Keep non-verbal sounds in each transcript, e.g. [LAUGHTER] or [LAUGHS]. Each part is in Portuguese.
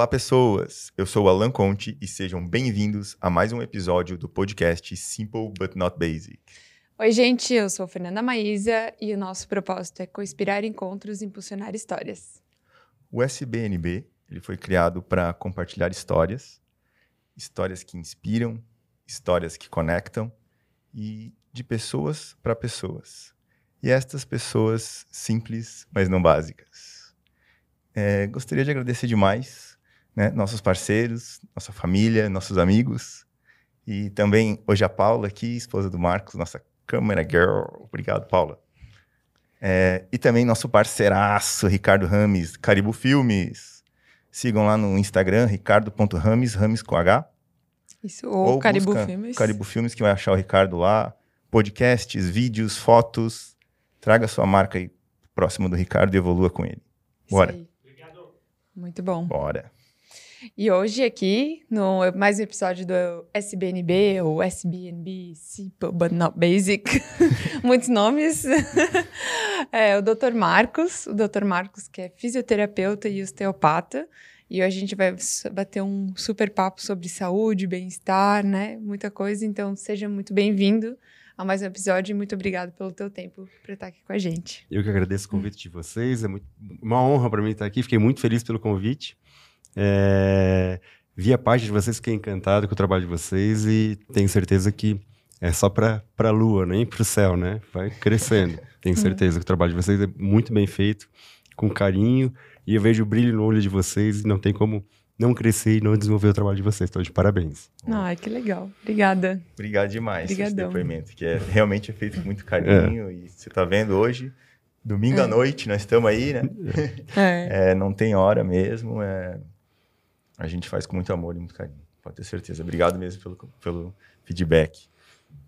Olá, pessoas! Eu sou o Alan Conte e sejam bem-vindos a mais um episódio do podcast Simple But Not Basic. Oi, gente, eu sou Fernanda Maísa e o nosso propósito é conspirar encontros e impulsionar histórias. O SBNB ele foi criado para compartilhar histórias, histórias que inspiram, histórias que conectam e de pessoas para pessoas. E estas pessoas simples, mas não básicas. É, gostaria de agradecer demais né? nossos parceiros, nossa família, nossos amigos. E também hoje a Paula aqui, esposa do Marcos, nossa câmera girl. Obrigado, Paula. É, e também nosso parceiraço, Ricardo Rames, Caribu Filmes. Sigam lá no Instagram, ricardo.rames, Rames com H. Isso, ou, ou Caribu Filmes. Caribu Filmes, que vai achar o Ricardo lá. Podcasts, vídeos, fotos. Traga sua marca aí próximo do Ricardo e evolua com ele. Bora. Obrigado. Muito bom. Bora. E hoje aqui, no mais um episódio do SBNB, ou SBNB, Simple But Not Basic, [LAUGHS] muitos nomes, [LAUGHS] é o Dr. Marcos, o Dr. Marcos que é fisioterapeuta e osteopata, e hoje a gente vai bater um super papo sobre saúde, bem-estar, né, muita coisa, então seja muito bem-vindo a mais um episódio e muito obrigado pelo teu tempo para estar aqui com a gente. Eu que agradeço o convite de vocês, é muito, uma honra para mim estar aqui, fiquei muito feliz pelo convite. É, vi a página de vocês, fiquei encantado com o trabalho de vocês e tenho certeza que é só para a lua, nem para o céu, né? Vai crescendo. [LAUGHS] Tenho certeza que o trabalho de vocês é muito bem feito, com carinho, e eu vejo o brilho no olho de vocês e não tem como não crescer e não desenvolver o trabalho de vocês. Então, de parabéns. Ai, que legal. Obrigada. Obrigado demais por esse depoimento, que é realmente é feito com muito carinho. É. E você está vendo hoje, domingo é. à noite, nós estamos aí, né? É. [LAUGHS] é. não tem hora mesmo. É a gente faz com muito amor e muito carinho. Pode ter certeza. Obrigado mesmo pelo, pelo feedback.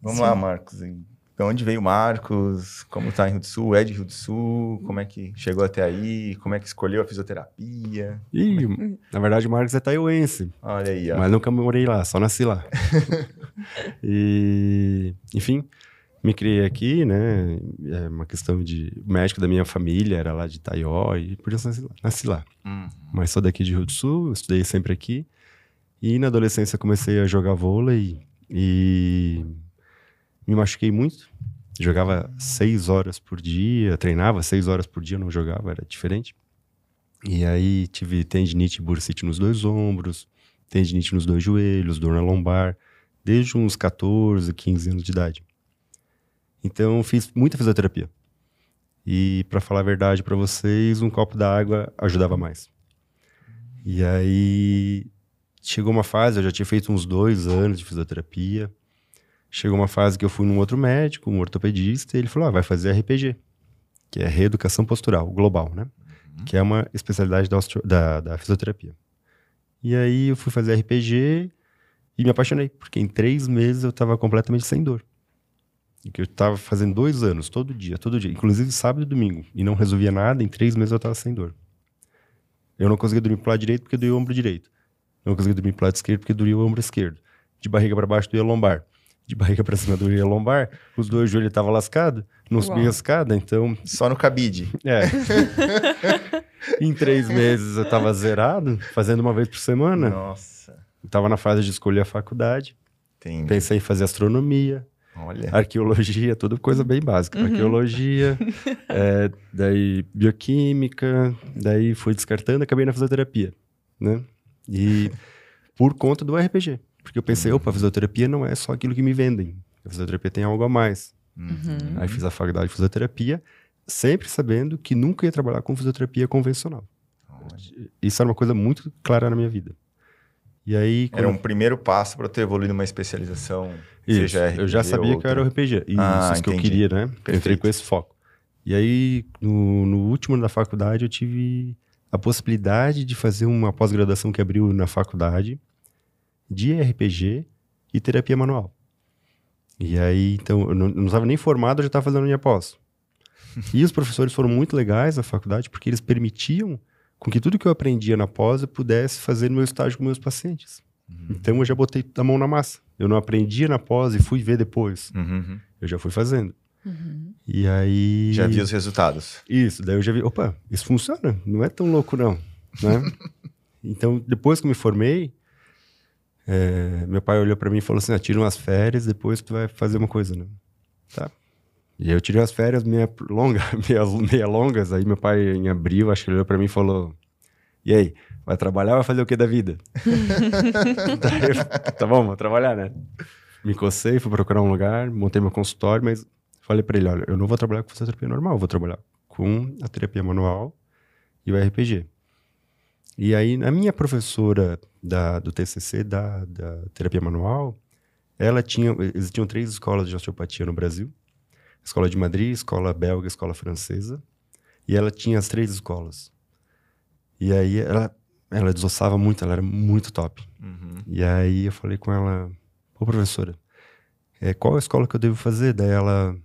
Vamos Sim. lá, Marcos. De onde veio o Marcos? Como está em Rio do Sul? É de Rio do Sul? Como é que chegou até aí? Como é que escolheu a fisioterapia? Ih, é na verdade o Marcos é taioense. Olha aí, ó. Mas nunca morei lá, só nasci lá. [LAUGHS] e, enfim, me criei aqui, né? É uma questão de. O médico da minha família era lá de Taió e por isso nasci lá. Nasci lá. Uhum. Mas sou daqui de Rio do Sul, estudei sempre aqui. E na adolescência comecei a jogar vôlei e me machuquei muito. Jogava seis horas por dia, treinava seis horas por dia, não jogava, era diferente. E aí tive tendinite e bursite nos dois ombros, tendinite nos dois joelhos, dor na lombar, desde uns 14, 15 anos de idade. Então fiz muita fisioterapia. E para falar a verdade para vocês, um copo d'água ajudava mais. E aí chegou uma fase, eu já tinha feito uns dois anos de fisioterapia. Chegou uma fase que eu fui num outro médico, um ortopedista, e ele falou: ah, vai fazer RPG, que é reeducação postural global, né? Uhum. Que é uma especialidade da, da, da fisioterapia. E aí eu fui fazer RPG e me apaixonei, porque em três meses eu estava completamente sem dor que eu estava fazendo dois anos, todo dia, todo dia, inclusive sábado e domingo, e não resolvia nada, em três meses eu estava sem dor. Eu não conseguia dormir pro lado direito porque doía o ombro direito. Eu não conseguia dormir pro lado esquerdo porque doía o ombro esquerdo. De barriga para baixo doía a lombar. De barriga para cima doía a lombar. Os dois joelhos estavam lascados, não subia a escada, então... Só no cabide. É. [LAUGHS] em três meses eu estava zerado, fazendo uma vez por semana. Nossa. Estava na fase de escolher a faculdade. Entendi. Pensei em fazer astronomia. Olha. Arqueologia, tudo coisa bem básica. Uhum. Arqueologia, [LAUGHS] é, daí bioquímica, daí fui descartando, acabei na fisioterapia, né? E por conta do RPG. Porque eu pensei, opa, a fisioterapia não é só aquilo que me vendem. A fisioterapia tem algo a mais. Uhum. Aí fiz a faculdade de fisioterapia, sempre sabendo que nunca ia trabalhar com fisioterapia convencional. Isso era uma coisa muito clara na minha vida. E aí, Era um primeiro passo para ter evoluído uma especialização, isso, seja RPG Eu já sabia que era o RPG. Isso, ah, isso que eu queria, né? Perfeito. Eu entrei com esse foco. E aí, no, no último da faculdade, eu tive a possibilidade de fazer uma pós-graduação que abriu na faculdade de RPG e terapia manual. E aí, então, eu não estava nem formado, eu já estava fazendo minha pós. [LAUGHS] e os professores foram muito legais na faculdade, porque eles permitiam com que tudo que eu aprendia na pós eu pudesse fazer no meu estágio com meus pacientes. Uhum. Então eu já botei a mão na massa. Eu não aprendia na pós e fui ver depois. Uhum. Eu já fui fazendo. Uhum. E aí. Já vi os resultados. Isso, daí eu já vi, opa, isso funciona, não é tão louco não. Né? [LAUGHS] Então, depois que eu me formei, é, meu pai olhou para mim e falou assim: ah, tira umas férias, depois tu vai fazer uma coisa, né? Tá. E aí eu tirei as férias meia, longa, [LAUGHS] meia, meia longas. Aí meu pai, em abril, acho que ele olhou para mim e falou: E aí, vai trabalhar ou vai fazer o que da vida? [LAUGHS] tá bom, vou trabalhar, né? Me cocei, fui procurar um lugar, montei meu consultório, mas falei para ele: olha, eu não vou trabalhar com fisioterapia normal, eu vou trabalhar com a terapia manual e o RPG. E aí, a minha professora da, do TCC, da, da terapia manual, ela tinha, existiam três escolas de osteopatia no Brasil. Escola de Madrid, escola belga, escola francesa. E ela tinha as três escolas. E aí, ela, ela desossava muito, ela era muito top. Uhum. E aí, eu falei com ela, ô professora, é, qual a escola que eu devo fazer? Daí ela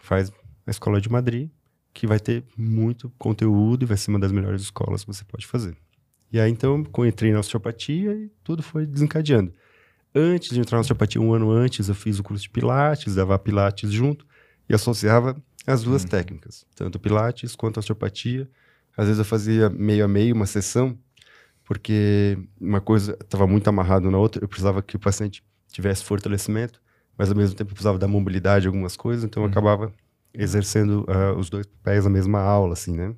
faz a escola de Madrid, que vai ter muito conteúdo e vai ser uma das melhores escolas que você pode fazer. E aí, então, eu entrei na osteopatia e tudo foi desencadeando. Antes de entrar na osteopatia, um ano antes, eu fiz o curso de Pilates, dava Pilates junto e associava as duas uhum. técnicas, tanto Pilates quanto osteopatia. Às vezes eu fazia meio a meio uma sessão, porque uma coisa estava muito amarrado na outra, eu precisava que o paciente tivesse fortalecimento, mas ao mesmo tempo eu precisava da mobilidade algumas coisas, então eu uhum. acabava exercendo uh, os dois pés na mesma aula, assim, né?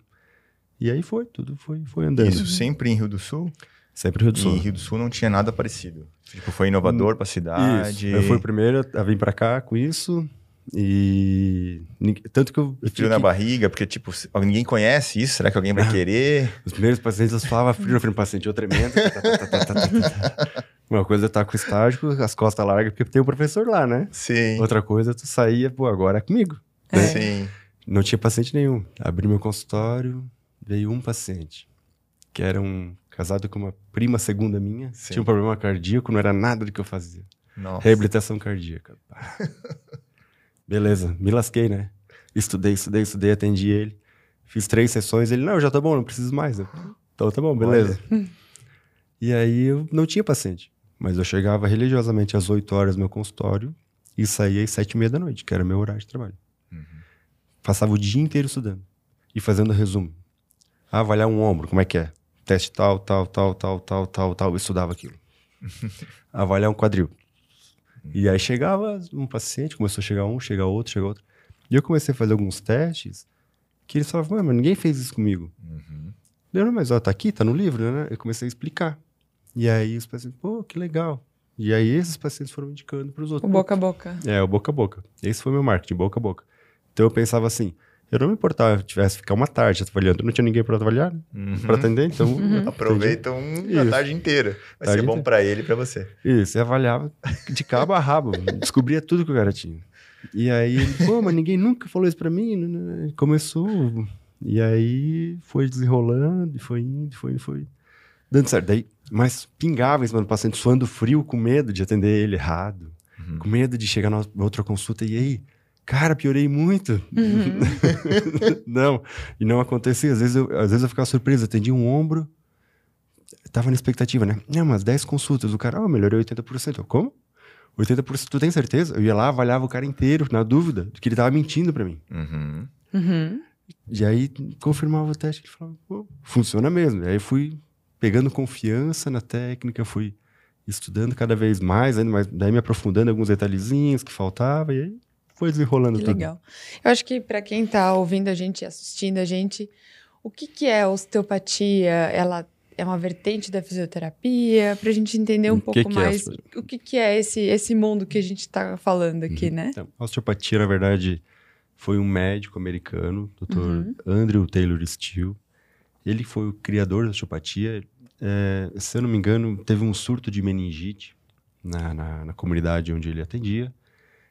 E aí foi, tudo foi, foi andando. Isso sempre em Rio do Sul? Sempre em Rio do Sul. E em Rio do Sul não tinha nada parecido. Tipo, foi inovador hum, para a cidade. Isso. Eu fui o primeiro a vir para cá com isso. E tanto que eu. eu frio na que... barriga, porque, tipo, ninguém conhece isso, será que alguém vai querer? Os primeiros pacientes falavam frio no frente do paciente, eu tremendo. [LAUGHS] Uma coisa é estar tá com o estágio, as costas largas, porque tem o um professor lá, né? Sim. Outra coisa, tu saía, pô, agora é comigo. Né? Sim. Não tinha paciente nenhum. Abri meu consultório, veio um paciente, que era um casado com uma prima segunda minha, Sim. tinha um problema cardíaco, não era nada do que eu fazia. Nossa. Reabilitação cardíaca. [LAUGHS] Beleza, me lasquei, né? Estudei, estudei, estudei, atendi ele. Fiz três sessões, ele, não, já tá bom, não preciso mais. Então tá bom, beleza. e aí eu não tinha paciente. Mas eu chegava religiosamente às 8 horas no meu consultório e saía às 7 e meia da noite, que era meu horário de trabalho. Uhum. Passava o dia inteiro estudando e fazendo resumo. Ah, avaliar um ombro, como é que é? Teste tal, tal, tal, tal, tal, tal, tal. Eu estudava aquilo. [LAUGHS] avaliar um quadril. E aí chegava um paciente, começou a chegar um, chega outro, chega outro. E eu comecei a fazer alguns testes que eles falavam, mas ninguém fez isso comigo. Uhum. Eu, não, mas ó, tá aqui, tá no livro, né? Eu comecei a explicar. E aí os pacientes, pô, que legal. E aí esses pacientes foram indicando para os outros. O boca a boca. É, o boca a boca. Esse foi meu marketing, boca a boca. Então eu pensava assim, eu não me importava se tivesse ficar uma tarde trabalhando, não tinha ninguém para trabalhar, né? uhum. para atender, então uhum. aproveitam a tarde inteira. Vai tarde ser bom para ele e para você. Isso, e avaliava de cabo a rabo, [LAUGHS] descobria tudo que o cara tinha. E aí, pô, mas ninguém nunca falou isso para mim, começou e aí foi desenrolando, e foi indo, foi indo, foi dando certo. Daí, mas pingava em cima do paciente, suando frio, com medo de atender ele errado, uhum. com medo de chegar na outra consulta e aí cara, piorei muito. Uhum. [LAUGHS] não, e não acontecia. Às vezes, eu, às vezes eu ficava surpreso, atendi um ombro, tava na expectativa, né? Não, mas 10 consultas, o cara, ó, oh, melhorei 80%. Eu, como? 80%, tu tem certeza? Eu ia lá, avaliava o cara inteiro, na dúvida, de que ele tava mentindo para mim. Uhum. Uhum. E aí, confirmava o teste, ele falava, pô, funciona mesmo. E aí fui pegando confiança na técnica, fui estudando cada vez mais, ainda mais, daí me aprofundando em alguns detalhezinhos que faltava, e aí foi desenrolando que tudo. Legal. Eu acho que para quem está ouvindo a gente, assistindo a gente, o que, que é osteopatia? Ela é uma vertente da fisioterapia? Para a gente entender um pouco que mais é, o que, que é esse, esse mundo que a gente está falando aqui, uhum. né? Então, a osteopatia, na verdade, foi um médico americano, Dr. Uhum. Andrew Taylor Steele. Ele foi o criador da osteopatia. É, se eu não me engano, teve um surto de meningite na, na, na comunidade onde ele atendia.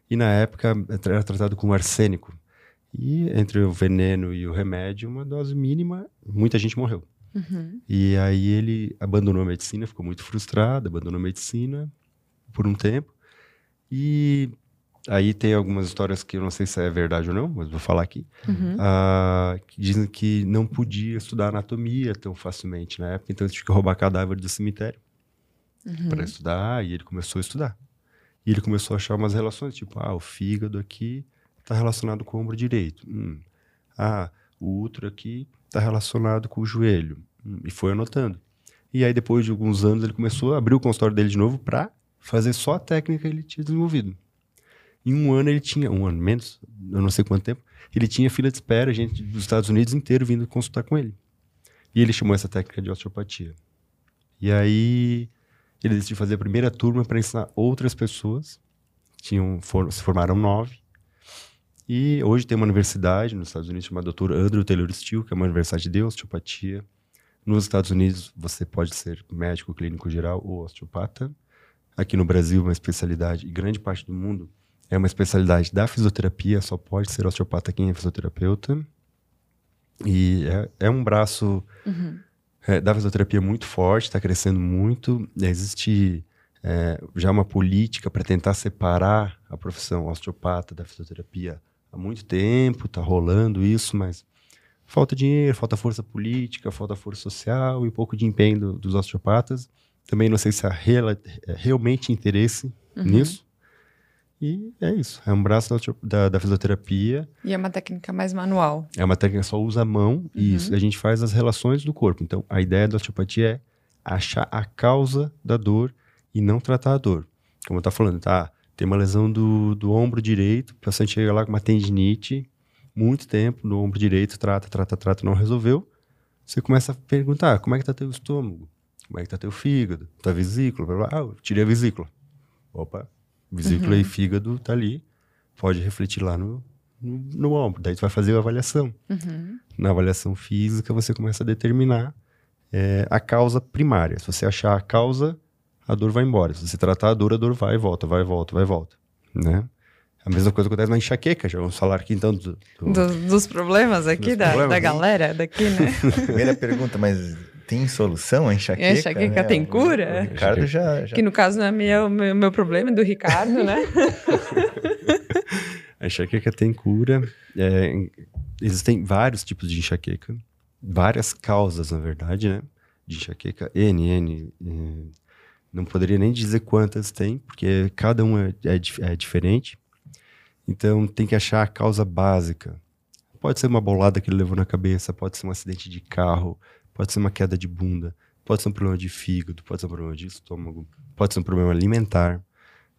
E na época era tratado com arsênico. E entre o veneno e o remédio, uma dose mínima, muita gente morreu. Uhum. E aí ele abandonou a medicina, ficou muito frustrado, abandonou a medicina por um tempo. E aí tem algumas histórias que eu não sei se é verdade ou não, mas vou falar aqui. Uhum. Ah, que dizem que não podia estudar anatomia tão facilmente na época, então ele tinha que roubar cadáver do cemitério uhum. para estudar, e ele começou a estudar. E ele começou a achar umas relações, tipo, ah, o fígado aqui está relacionado com o ombro direito. Hum. Ah, o útero aqui está relacionado com o joelho. Hum. E foi anotando. E aí, depois de alguns anos, ele começou a abrir o consultório dele de novo para fazer só a técnica que ele tinha desenvolvido. Em um ano ele tinha, um ano menos, eu não sei quanto tempo, ele tinha fila de espera, gente dos Estados Unidos inteiro vindo consultar com ele. E ele chamou essa técnica de osteopatia. E aí ele decidiu fazer a primeira turma para ensinar outras pessoas. Tinham, for, se formaram nove. E hoje tem uma universidade nos Estados Unidos chamada Dr. Andrew Taylor Steele, que é uma universidade de osteopatia. Nos Estados Unidos, você pode ser médico clínico geral ou osteopata. Aqui no Brasil, uma especialidade, e grande parte do mundo, é uma especialidade da fisioterapia, só pode ser osteopata quem é fisioterapeuta. E é, é um braço uhum. É, da fisioterapia muito forte, está crescendo muito. Existe é, já uma política para tentar separar a profissão osteopata da fisioterapia há muito tempo, está rolando isso, mas falta dinheiro, falta força política, falta força social e pouco de empenho do, dos osteopatas. Também não sei se há real, é, realmente interesse uhum. nisso. E é isso. É um braço da, da, da, fisioterapia. E é uma técnica mais manual. É uma técnica que só usa a mão e uhum. isso. E a gente faz as relações do corpo. Então, a ideia da osteopatia é achar a causa da dor e não tratar a dor. Como eu estava falando, tá? Tem uma lesão do, do ombro direito, o paciente chega lá com uma tendinite, muito tempo no ombro direito, trata, trata, trata, não resolveu. Você começa a perguntar, como é que tá teu estômago? Como é que tá teu fígado? Tua vesícula? Blá, blá. Ah, eu tirei a vesícula. Opa, Vesícula uhum. e fígado tá ali. Pode refletir lá no, no, no ombro. Daí tu vai fazer a avaliação. Uhum. Na avaliação física, você começa a determinar é, a causa primária. Se você achar a causa, a dor vai embora. Se você tratar a dor, a dor vai e volta, vai e volta, vai e volta. Né? A mesma coisa acontece na enxaqueca, já vamos falar aqui então do, do... Do, dos problemas aqui dos da, problemas, da galera daqui, né? [LAUGHS] Primeira pergunta, mas tem solução a enxaqueca? A enxaqueca né? tem cura? O Ricardo já, já, Que no caso não é meu, meu, meu problema, é do Ricardo, né? [LAUGHS] a enxaqueca tem cura. É, existem vários tipos de enxaqueca. Várias causas, na verdade, né? De enxaqueca. N, N. É, não poderia nem dizer quantas tem, porque cada um é, é, é diferente. Então, tem que achar a causa básica. Pode ser uma bolada que ele levou na cabeça, pode ser um acidente de carro, Pode ser uma queda de bunda, pode ser um problema de fígado, pode ser um problema de estômago, pode ser um problema alimentar,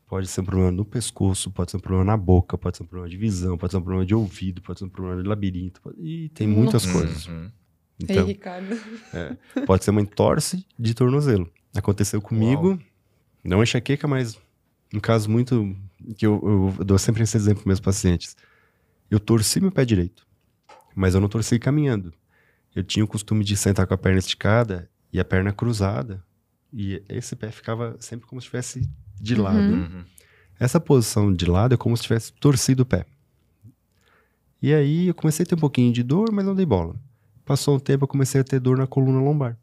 pode ser um problema no pescoço, pode ser um problema na boca, pode ser um problema de visão, pode ser um problema de ouvido, pode ser um problema de labirinto, pode... e tem muitas Nossa. coisas. Uhum. Então, Ei, Ricardo. É, pode ser uma entorse de tornozelo. Aconteceu comigo, Uau. não enxaqueca, mas um caso muito que eu, eu, eu dou sempre esse exemplo para meus pacientes. Eu torci meu pé direito, mas eu não torci caminhando eu tinha o costume de sentar com a perna esticada e a perna cruzada. E esse pé ficava sempre como se estivesse de uhum. lado. Uhum. Essa posição de lado é como se tivesse torcido o pé. E aí eu comecei a ter um pouquinho de dor, mas não dei bola. Passou um tempo, eu comecei a ter dor na coluna lombar.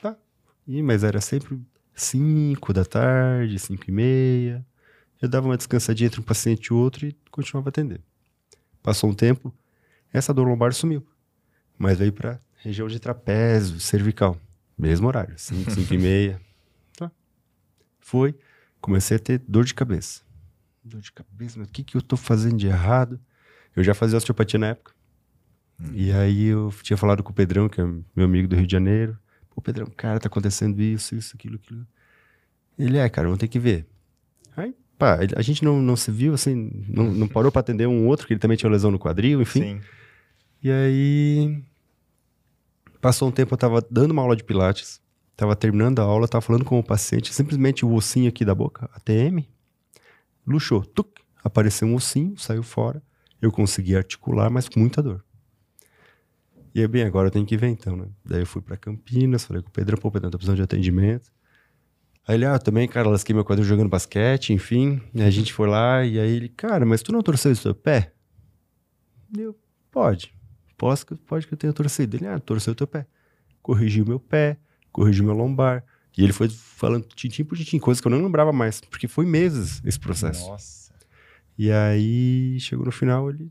Tá. E, mas era sempre 5 da tarde, 5 e meia. Eu dava uma descansadinha entre um paciente e outro e continuava a atender. Passou um tempo, essa dor lombar sumiu mas veio para região de trapézio, cervical. Mesmo horário, 5, 5 e meia. [LAUGHS] Tá. Foi, comecei a ter dor de cabeça. Dor de cabeça, mas o que, que eu tô fazendo de errado? Eu já fazia osteopatia na época. Hum. E aí eu tinha falado com o Pedrão, que é meu amigo do Rio de Janeiro. Pô, Pedrão, cara, tá acontecendo isso, isso, aquilo, aquilo. Ele é, cara, vamos ter que ver. Aí, pá, a gente não, não se viu, assim, não, não parou para atender um outro, que ele também tinha lesão no quadril, enfim. Sim. E aí. Passou um tempo, eu tava dando uma aula de Pilates, tava terminando a aula, tava falando com o paciente, simplesmente o ossinho aqui da boca, ATM, luxou, tuc, apareceu um ossinho, saiu fora. Eu consegui articular, mas com muita dor. E aí, bem, agora eu tenho que ver então, né? Daí eu fui para Campinas, falei com o Pedro, pô, Pedro, tô precisando de atendimento. Aí ele, ah, também, cara, lasquei meu quadril jogando basquete, enfim. E a gente foi lá, e aí ele, cara, mas tu não torceu o seu pé? Eu, pode. Pode, pode que eu tenha torcido. Ele, ah, torceu o teu pé. Corrigiu meu pé, corrigiu meu lombar. E ele foi falando tintim por tintim, coisas que eu não lembrava mais, porque foi meses esse processo. Nossa. E aí, chegou no final, ele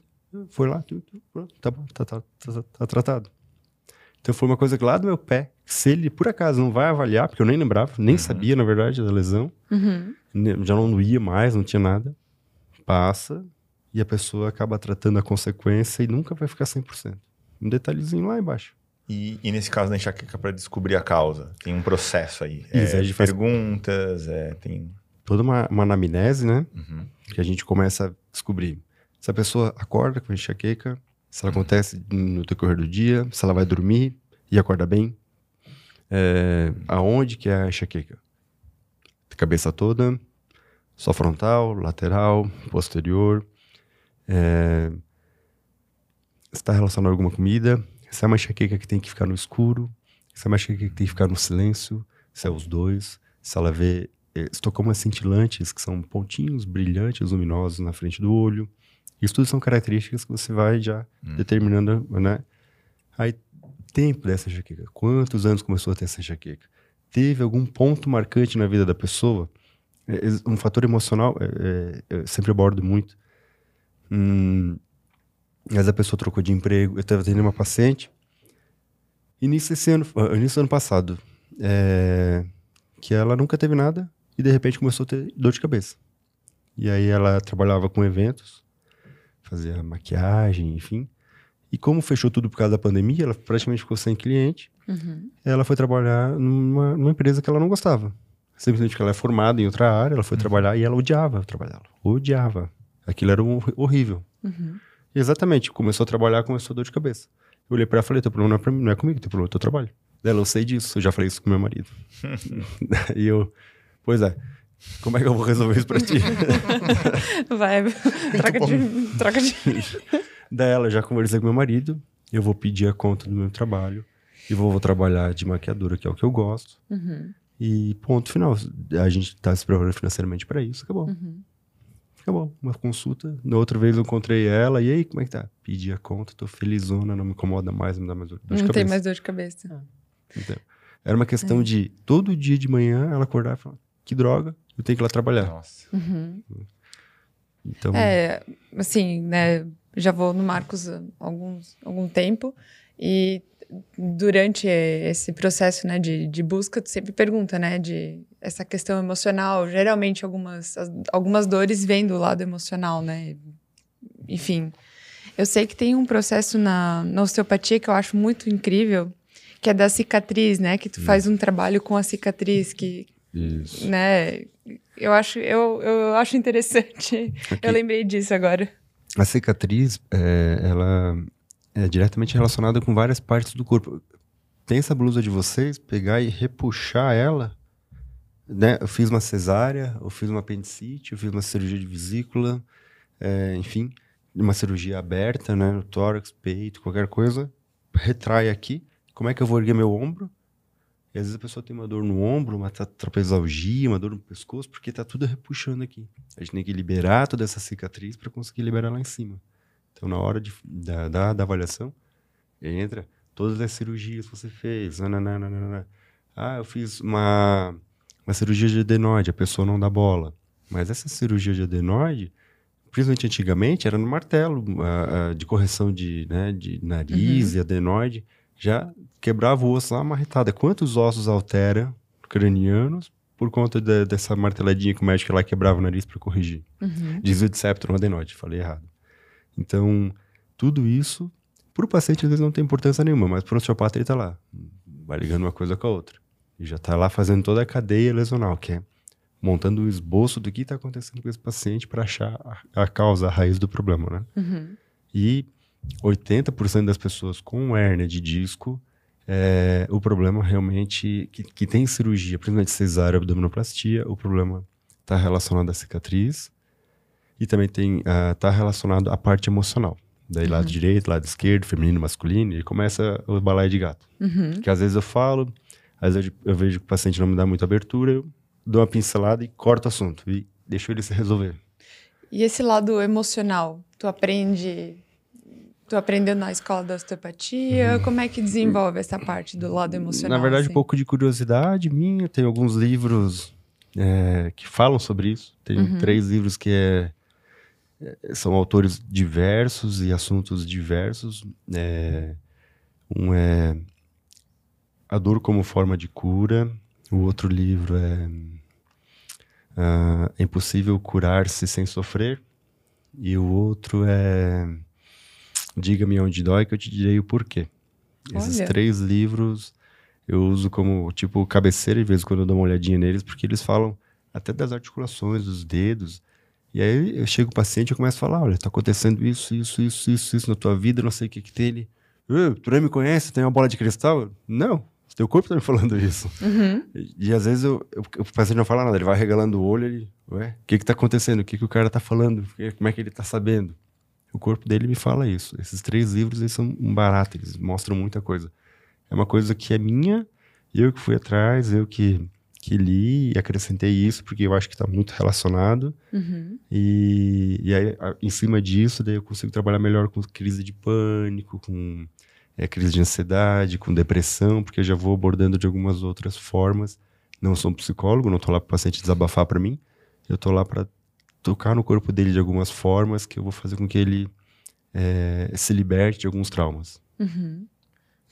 foi lá, pronto, tá bom, tá, tá, tá, tá tratado. Então foi uma coisa que lá do meu pé, se ele por acaso não vai avaliar, porque eu nem lembrava, nem uhum. sabia, na verdade, da lesão, uhum. já não doía mais, não tinha nada, passa, e a pessoa acaba tratando a consequência e nunca vai ficar 100%. Um detalhezinho lá embaixo. E, e nesse caso da enxaqueca, para descobrir a causa, tem um processo aí. Isso, é, gente faz- perguntas, é, tem. Toda uma, uma anamnese, né? Uhum. que a gente começa a descobrir se a pessoa acorda com enxaqueca, se ela acontece no decorrer do dia, se ela vai dormir e acorda bem, é, aonde que é a enxaqueca? Cabeça toda, só frontal, lateral, posterior, é, está relacionado a alguma comida, se é uma enxaqueca que tem que ficar no escuro, se é uma enxaqueca que tem que ficar no silêncio, se é os dois, se ela vê estocomas cintilantes, que são pontinhos brilhantes, luminosos na frente do olho. Isso tudo são características que você vai já Hum. determinando, né? Aí, tempo dessa enxaqueca. Quantos anos começou a ter essa enxaqueca? Teve algum ponto marcante na vida da pessoa? É, é, Um fator emocional, é, é, eu sempre abordo muito. Hum, mas a pessoa trocou de emprego. Eu estava tendo uma paciente. Início esse ano, ah, do ano passado, é, que ela nunca teve nada e de repente começou a ter dor de cabeça. E aí ela trabalhava com eventos, fazia maquiagem, enfim. E como fechou tudo por causa da pandemia, ela praticamente ficou sem cliente. Uhum. Ela foi trabalhar numa, numa empresa que ela não gostava. Simplesmente porque ela é formada em outra área, ela foi trabalhar e ela odiava trabalhar. Odiava. Aquilo era um- horrível. Uhum. E Exatamente. Começou a trabalhar, começou a dor de cabeça. Eu olhei pra ela e falei, teu problema não é, pra mim, não é comigo, teu problema é teu trabalho. Ela, eu sei disso, eu já falei isso com meu marido. [LAUGHS] e eu, pois é, como é que eu vou resolver isso pra ti? [LAUGHS] Vai, [LAUGHS] troca de, troca de. Daí ela, já conversei com meu marido, eu vou pedir a conta do meu trabalho e vou, vou trabalhar de maquiadora, que é o que eu gosto. Uhum. E ponto final. A gente tá se preparando financeiramente pra isso, acabou. Uhum. Acabou. Uma consulta. Na outra vez eu encontrei ela, e aí, como é que tá? Pedi a conta, tô felizona, não me incomoda mais, não me dá mais dor de Não cabeça. tem mais dor de cabeça. Então, era uma questão de todo dia de manhã ela acordar e falar: que droga, eu tenho que ir lá trabalhar. Nossa. Uhum. Então, É, assim, né? Já vou no Marcos há alguns, algum tempo e durante esse processo, né, de, de busca, tu sempre pergunta, né, de essa questão emocional. Geralmente algumas, as- algumas dores vêm do lado emocional, né? Enfim, eu sei que tem um processo na, na osteopatia que eu acho muito incrível, que é da cicatriz, né? Que tu faz um trabalho com a cicatriz, que, isso. né? Eu acho, eu, eu acho interessante. [LAUGHS] Eu lembrei disso agora. A cicatriz, é, ela é diretamente relacionada com várias partes do corpo. Tem essa blusa de vocês, pegar e repuxar ela, né? Eu fiz uma cesárea, eu fiz uma apendicite, eu fiz uma cirurgia de vesícula, é, enfim, uma cirurgia aberta, né? No tórax, peito, qualquer coisa, retrai aqui. Como é que eu vou erguer meu ombro? E às vezes a pessoa tem uma dor no ombro, uma tra- trapezoalgia, uma dor no pescoço, porque tá tudo repuxando aqui. A gente tem que liberar toda essa cicatriz para conseguir liberar lá em cima. Então, na hora de, da, da, da avaliação, entra todas as cirurgias que você fez. nananana. Ah, eu fiz uma, uma cirurgia de adenoide, a pessoa não dá bola. Mas essa cirurgia de adenoide, principalmente antigamente, era no martelo ah, ah, de correção de, né, de nariz e adenoide. Já quebrava o osso lá marretada. Quantos ossos altera cranianos por conta de- dessa marteladinha que o médico lá quebrava o nariz para corrigir? Uhum. Desvio de septo no adenoide, falei errado. Então, tudo isso, para o paciente às vezes não tem importância nenhuma, mas para o osteopata ele está lá, vai ligando uma coisa com a outra. E já está lá fazendo toda a cadeia lesional, que é montando o esboço do que está acontecendo com esse paciente para achar a, a causa, a raiz do problema, né? Uhum. E 80% das pessoas com hérnia de disco, é, o problema realmente, que, que tem cirurgia, principalmente cesárea, abdominoplastia, o problema está relacionado à cicatriz e também tem está relacionado à parte emocional. Daí lado direito, lado esquerdo, feminino, masculino, e começa o balaio de gato. Uhum. Que às vezes eu falo, às vezes eu vejo que o paciente não me dá muita abertura, eu dou uma pincelada e corto o assunto e deixo ele se resolver. E esse lado emocional, tu aprende. Tu aprendeu na escola da osteopatia? Como é que desenvolve essa parte do lado emocional? Na verdade, assim? um pouco de curiosidade minha. Tem alguns livros é, que falam sobre isso. Tem Uhum. três livros que é, são autores diversos e assuntos diversos. É, um é A Dor como Forma de Cura. O outro livro é ah, É Impossível Curar-se Sem Sofrer. E o outro é Diga-me onde dói que eu te direi o porquê. Esses Olha. três livros eu uso como, tipo, cabeceira, de vez em quando eu dou uma olhadinha neles, porque eles falam até das articulações, dos dedos. E aí eu chego o paciente e começo a falar, olha, tá acontecendo isso, isso, isso, isso, isso na tua vida, não sei o que que tem ele. "Ô, tu nem me conhece, tem uma bola de cristal? Eu, Não, teu corpo tá me falando isso. Uhum. E, e às vezes eu, eu- o paciente não fala nada, ele vai regalando o olho, ele, ué, o que que tá acontecendo? O que que o cara tá falando? Como é que ele tá sabendo? O corpo dele me fala isso. Esses três livros, eles são um barato, eles mostram muita coisa. É uma coisa que é minha, eu que fui atrás, eu que, que li e acrescentei isso, porque eu acho que está muito relacionado. Uhum. E, e aí, em cima disso, daí eu consigo trabalhar melhor com crise de pânico, com é, crise de ansiedade, com depressão, porque eu já vou abordando de algumas outras formas. Não sou um psicólogo, não estou lá para o paciente desabafar para mim. Eu estou lá para tocar no corpo dele de algumas formas que eu vou fazer com que ele é, se liberte de alguns traumas. Uhum.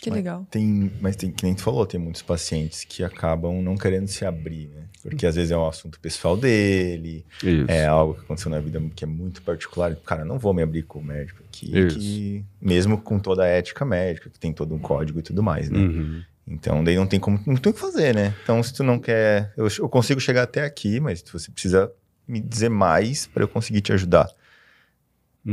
Que Mas legal. Tem, mas tem, que nem tu falou, tem muitos pacientes que acabam não querendo se abrir, né? Porque às vezes é um assunto pessoal dele, Isso. é algo que aconteceu na vida que é muito particular. Cara, não vou me abrir com o médico aqui, Isso. que, mesmo com toda a ética médica, que tem todo um código e tudo mais, né? Uhum. Então, daí não tem como, não tem o que fazer, né? Então, se tu não quer, eu, eu consigo chegar até aqui, mas você precisa me dizer mais para eu conseguir te ajudar.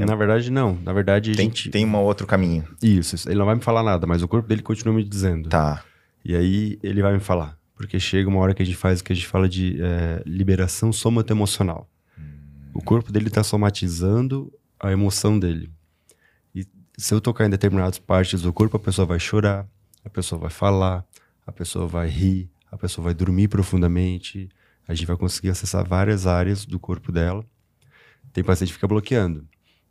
Na verdade, não. Na verdade, Tem, gente... tem um outro caminho. Isso, isso. ele não vai me falar nada, mas o corpo dele continua me dizendo. Tá. E aí ele vai me falar. Porque chega uma hora que a gente faz o que a gente fala de é, liberação somato-emocional. O corpo dele está somatizando a emoção dele. E se eu tocar em determinadas partes do corpo, a pessoa vai chorar, a pessoa vai falar, a pessoa vai rir, a pessoa vai dormir profundamente. A gente vai conseguir acessar várias áreas do corpo dela. Tem paciente que fica bloqueando.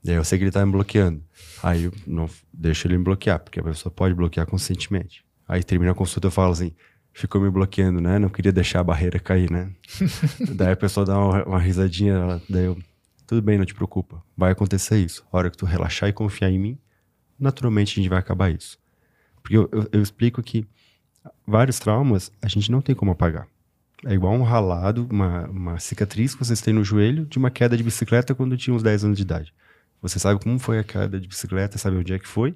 E aí eu sei que ele tá me bloqueando. Aí eu não deixo ele me bloquear, porque a pessoa pode bloquear conscientemente. Aí termina a consulta eu falo assim, ficou me bloqueando, né? Não queria deixar a barreira cair, né? [LAUGHS] daí a pessoa dá uma, uma risadinha, ela, daí eu, tudo bem, não te preocupa. Vai acontecer isso. A hora que tu relaxar e confiar em mim, naturalmente a gente vai acabar isso. Porque eu, eu, eu explico que vários traumas a gente não tem como apagar. É igual um ralado, uma, uma cicatriz que vocês têm no joelho de uma queda de bicicleta quando tinha uns 10 anos de idade. Você sabe como foi a queda de bicicleta, sabe onde é que foi.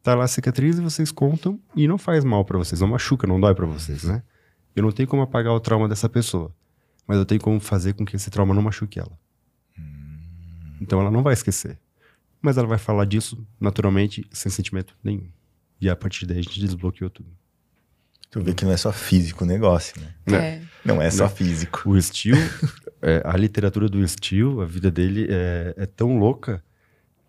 Tá lá a cicatriz e vocês contam e não faz mal pra vocês, não machuca, não dói pra vocês, né? Eu não tenho como apagar o trauma dessa pessoa, mas eu tenho como fazer com que esse trauma não machuque ela. Então ela não vai esquecer. Mas ela vai falar disso naturalmente, sem sentimento nenhum. E a partir daí a gente desbloqueou tudo. Tu vê que não é só físico o negócio, né? Né? É. Não é só Não. físico. O Steel, [LAUGHS] é, a literatura do Steel, a vida dele é, é tão louca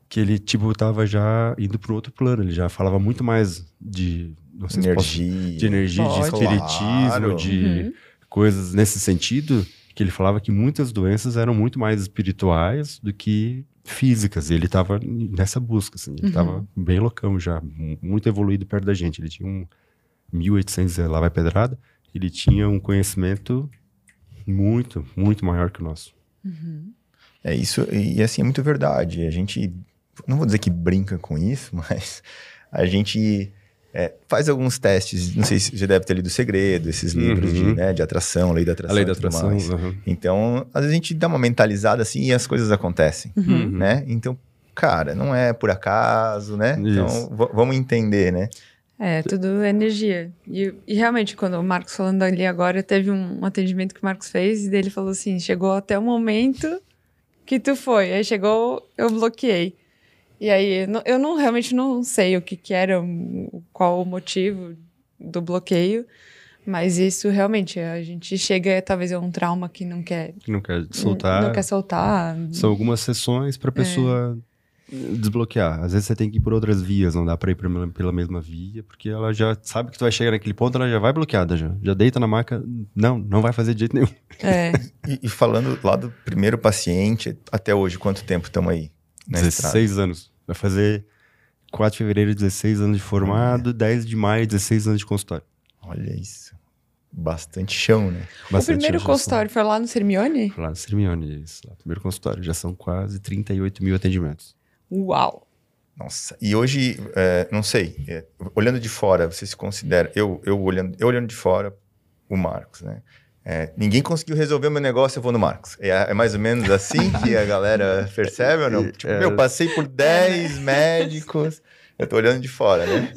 que ele, tipo, tava já indo para outro plano. Ele já falava muito mais de... Não sei se posso- Energia. de energia, de Pode. espiritismo, Claro. de Uhum. coisas nesse sentido, que ele falava que muitas doenças eram muito mais espirituais do que físicas. E ele estava nessa busca, assim. Ele Uhum. estava bem loucão já, mu- muito evoluído perto da gente. Ele tinha um 1800 lá vai pedrada, ele tinha um conhecimento muito, muito maior que o nosso. Uhum. É isso, e assim, é muito verdade. A gente, não vou dizer que brinca com isso, [LAUGHS] mas a gente é, faz alguns testes. Não sei se você deve ter lido o Segredo, esses livros de, Uhum. né, de atração, lei da atração. a lei da atração. aham. Então, às vezes a gente dá uma mentalizada assim e as coisas acontecem, Uhum. né? Então, cara, não é por acaso, né? Então, Isso. v- vamos entender, né? É, tudo energia. E, e realmente, quando o Marcos falando ali agora, teve um, um atendimento que o Marcos fez e dele falou assim: chegou até o momento que tu foi. Aí chegou, eu bloqueei. E aí, eu não- realmente não sei o que, que era, qual o motivo do bloqueio, mas isso realmente, a gente chega, talvez é um trauma que não quer Que não quer soltar. Não quer soltar. São algumas sessões para pessoa desbloquear. Às vezes você tem que ir por outras vias, não dá para ir pela, pela mesma via, porque ela já sabe que tu vai chegar naquele ponto, ela já vai bloqueada já. Já deita na maca, não, não vai fazer de jeito nenhum. É, E, e falando lá do primeiro paciente, até hoje, quanto tempo estamos aí? Na estrada? 16 anos. Vai fazer 4 de fevereiro, 16 anos de formado, 10 de maio, 16 anos de consultório. Olha isso. Bastante chão, né? o Bastante primeiro já consultório foi lá no Sermione? são- Lá no Sirmione, isso. Lá, primeiro consultório. Já são quase 38 mil atendimentos. Uau! Nossa. E hoje, é, não sei, é, olhando de fora, você se considera, eu, eu, olhando, eu olhando de fora, o Marcos, né? É, ninguém conseguiu resolver o meu negócio, eu vou no Marcos. É, é mais ou menos assim que a galera percebe ou não? [LAUGHS] Tipo, É. meu, passei por 10 médicos, eu tô olhando de fora, né?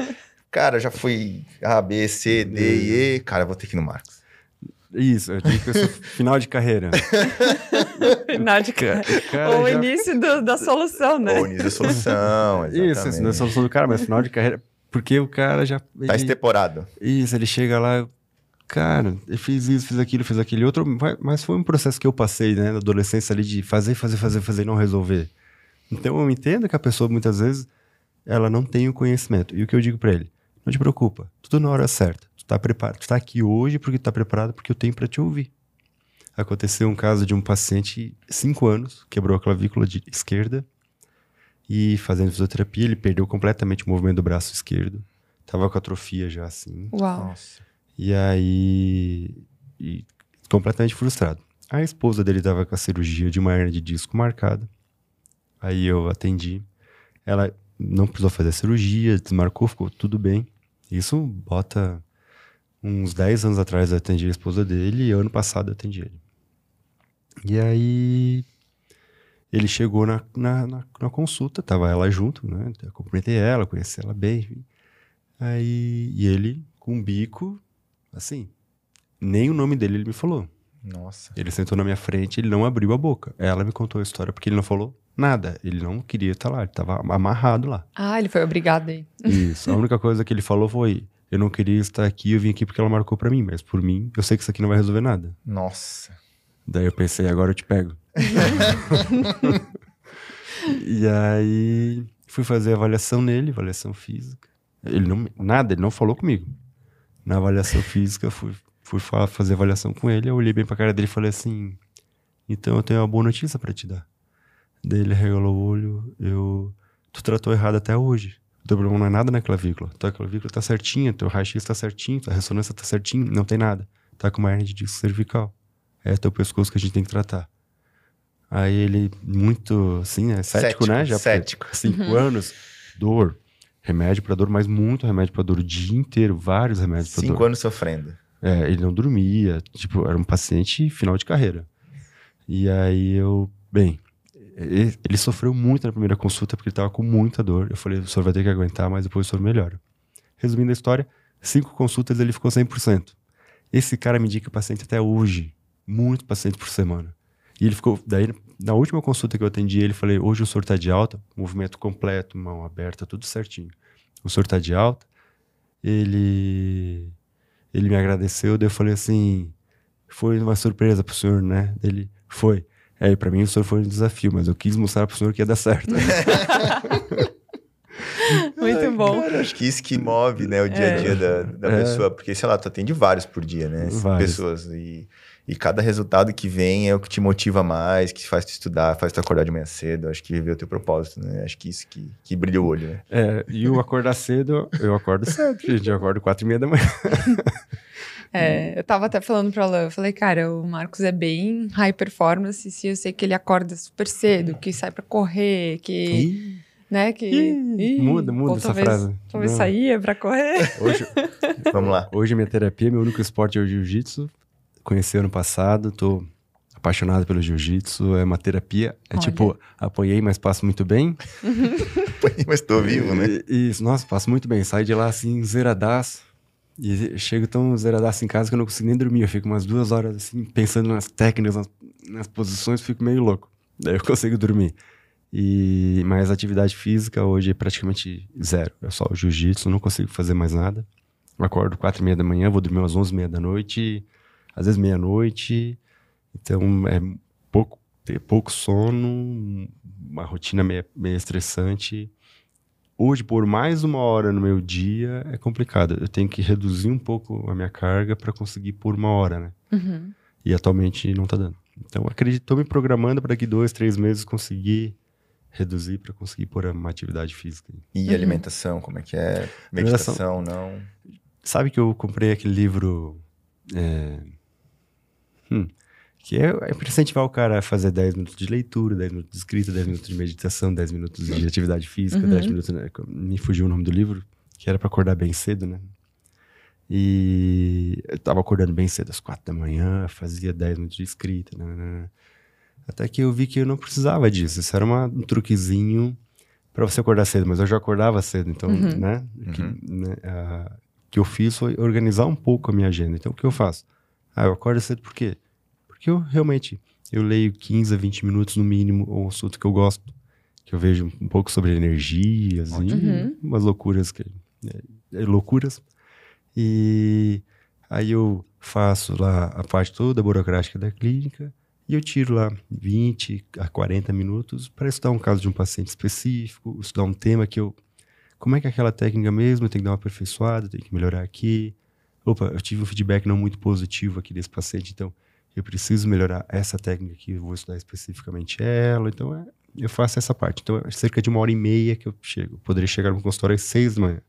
Cara, já fui A, B, C, D e E. Cara, vou ter que ir no Marcos. Isso, eu digo que eu sou final de carreira. [LAUGHS] Final de cara, Ou o já- início do- da solução, né? Ou Niso é solução, Isso, [LAUGHS] isso, exatamente. não é solução do cara, mas final de carreira. Porque o cara já. Tá ele- extemporado. Isso, ele chega lá, cara, eu fiz isso, fiz aquilo, fiz aquele outro, mas- foi um processo que eu passei, né, na adolescência ali de fazer, fazer, fazer, fazer e não resolver. Então eu entendo que a pessoa muitas vezes ela não tem o conhecimento. E o que eu digo pra ele, não te preocupa, tudo na hora certa. Tu tá preparado, tu tá aqui hoje porque tu tá preparado porque eu tenho pra te ouvir. Aconteceu um caso de um paciente, cinco anos, quebrou a clavícula de esquerda e fazendo fisioterapia, ele perdeu completamente o movimento do braço esquerdo. Tava com atrofia já assim. Uau. Nossa. E aí. e completamente frustrado. A esposa dele tava com a cirurgia de uma hernia de disco marcada. Aí eu atendi. Ela não precisou fazer a cirurgia, desmarcou, ficou tudo bem. Isso bota uns 10 anos atrás eu atendi a esposa dele e ano passado eu atendi ele. E aí ele chegou na, na, na, na consulta, tava ela junto, né? Eu cumprimentei ela, conheci ela bem. Aí, e ele com um bico, assim, nem o nome dele ele me falou. Nossa. Ele sentou na minha frente, ele não abriu a boca. Ela me contou a história porque ele não falou nada. Ele não queria estar lá, ele estava amarrado lá. Ah, ele foi obrigado aí. Isso. A única coisa que ele falou foi: eu não queria estar aqui, eu vim aqui porque ela marcou pra mim, mas por mim, eu sei que isso aqui não vai resolver nada. Nossa. Daí eu pensei, agora eu te pego. [LAUGHS] e aí fui fazer a avaliação nele, avaliação física. Ele não, nada, ele não falou comigo. Na avaliação física, fui, fui fa- fazer avaliação com ele, eu olhei bem pra cara dele e falei assim: Então eu tenho uma boa notícia pra te dar. Daí ele regalou o olho, eu. Tu tratou errado até hoje. O teu problema não é nada na clavícula. Tua clavícula tá certinha, teu raio-x tá certinho, tua ressonância tá certinho, não tem nada. Tá com uma hernia de disco cervical. É teu pescoço que a gente tem que tratar. Aí ele, muito assim, né? Cético, Cético, né? Já cético. Cinco anos, dor. Remédio pra dor, mas muito remédio pra dor o dia inteiro, vários remédios Cinco dor. anos sofrendo. É, ele não dormia, tipo, era um paciente final de carreira. E aí eu, bem, ele, ele sofreu muito na primeira consulta porque ele tava com muita dor. Eu falei, o senhor vai ter que aguentar, mas depois o senhor melhora. Resumindo a história, cinco consultas ele ficou 100%. Esse cara me indica paciente até hoje, muito paciente por semana. E ele ficou, daí, na última consulta que eu atendi ele, falei, hoje o senhor tá de alta, movimento completo, mão aberta, tudo certinho. O senhor tá de alta, ele ele me agradeceu, daí eu falei assim, foi uma surpresa pro senhor, né? Ele, foi. É, pra mim o senhor foi um desafio, mas eu quis mostrar pro senhor que ia dar certo. [LAUGHS] Muito Ai, bom. Cara, acho que isso que move, né, o dia a dia da, da É. pessoa. Porque, sei lá, tu atende vários por dia, né? Vários. Pessoas. E, e cada resultado que vem é o que te motiva mais, que faz tu estudar, faz tu acordar de manhã cedo. Acho que viver o teu propósito, né? Acho que isso que, que brilha o olho, né? É, e o acordar cedo, eu acordo [LAUGHS] cedo, gente, eu acordo quatro e meia da manhã. [LAUGHS] É, eu tava até falando pra ela, eu falei, cara, o Marcos é bem high performance, se eu sei que ele acorda super cedo, que sai pra correr, que, Ih, né, que... Ih, muda, muda pô, essa talvez- frase. Talvez Não. saía pra correr. hoje, Vamos lá. hoje minha terapia, meu único esporte é o jiu-jitsu. Conheci ano passado, tô apaixonado pelo jiu-jitsu, é uma terapia, é Olha. tipo, apanhei, mas passo muito bem. Mas tô vivo, né? E, Isso, nossa, passo muito bem. Saio de lá assim, zeradaço. E chego tão zeradaço em casa que eu não consigo nem dormir. Eu fico umas duas horas assim, pensando nas técnicas, nas, nas posições, fico meio louco. Daí eu [LAUGHS] consigo dormir. E, mas atividade física hoje é praticamente zero. É só o jiu-jitsu, não consigo fazer mais nada. Eu acordo quatro e meia da manhã, vou dormir às onze e meia da noite, às vezes meia-noite. Então é pouco, ter pouco sono, uma rotina meio, meio estressante. Hoje, por mais uma hora no meu dia, é complicado. Eu tenho que reduzir um pouco a minha carga para conseguir por uma hora, né? Uhum. E atualmente não tá dando. Então, acredito, tô me programando para daqui dois, três meses conseguir reduzir para conseguir pôr uma atividade física. E Uhum. alimentação, como é que é? Meditação, não? Sabe que eu comprei aquele livro é, hum, que é, é para incentivar o cara a fazer 10 minutos de leitura, 10 minutos de escrita, 10 minutos de meditação, 10 minutos de atividade física, Uhum. 10 minutos. né, Me fugiu o nome do livro, que era para acordar bem cedo, né? E eu tava acordando bem cedo, às 4 da manhã, fazia 10 minutos de escrita, né, né, né. Até que eu vi que eu não precisava disso. Isso era uma- um truquezinho para você acordar cedo, mas eu já acordava cedo, então, Uhum. né? Uhum. Que, né, ah, que eu fiz foi organizar um pouco a minha agenda. Então, o que eu faço? Ah, eu acordo cedo por quê? Porque eu realmente, eu leio 15 a 20 minutos no mínimo, um assunto que eu gosto, que eu vejo um pouco sobre energias e Uhum. umas loucuras que é, é, loucuras. E aí eu faço lá a parte toda burocrática da clínica e eu tiro lá 20 a 40 minutos para estudar um caso de um paciente específico, estudar um tema que eu. Como é que é aquela técnica mesmo? Tenho que dar uma aperfeiçoada, tenho que melhorar aqui. Opa, eu tive um feedback não muito positivo aqui desse paciente, então eu preciso melhorar essa técnica aqui, eu vou estudar especificamente ela. Então é, eu faço essa parte. Então é cerca de uma hora e meia que eu chego. Eu poderia chegar no consultório às seis da manhã.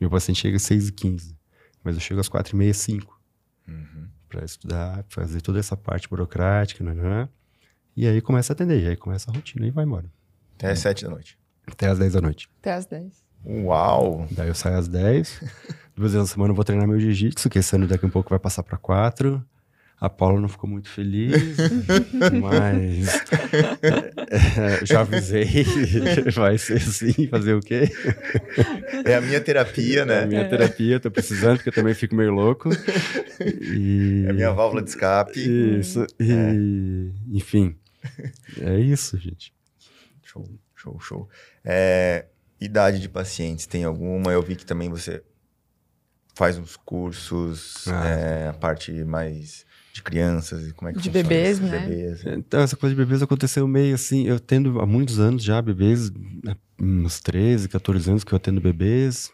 Meu paciente chega às seis e quinze, mas eu chego às quatro e meia, cinco Uhum. para estudar, fazer toda essa parte burocrática, né? E aí começa a atender, e aí começa a rotina e vai embora. Até às sete da noite. Até às 10 da noite. Até às 10. Uau! Daí eu saio às 10. [LAUGHS] Duas vezes na semana eu vou treinar meu jiu-jitsu, que esse ano daqui a um pouco vai passar para 4. A Paula não ficou muito feliz, [LAUGHS] mas é, já avisei. [LAUGHS] Vai ser assim, fazer o quê? É a minha terapia, É a né? minha terapia, tô precisando, porque eu também fico meio louco. E... É a minha válvula de escape. Isso. E, enfim. É isso, gente. Show, show, show. É, idade de pacientes, tem alguma? Eu vi que também você faz uns cursos, Ah. é, a parte mais de crianças e como é que De funciona bebês, isso? né? Bebês. Então, essa coisa de bebês aconteceu meio assim. Eu tendo há muitos anos já bebês, né, uns 13, 14 anos que eu atendo bebês.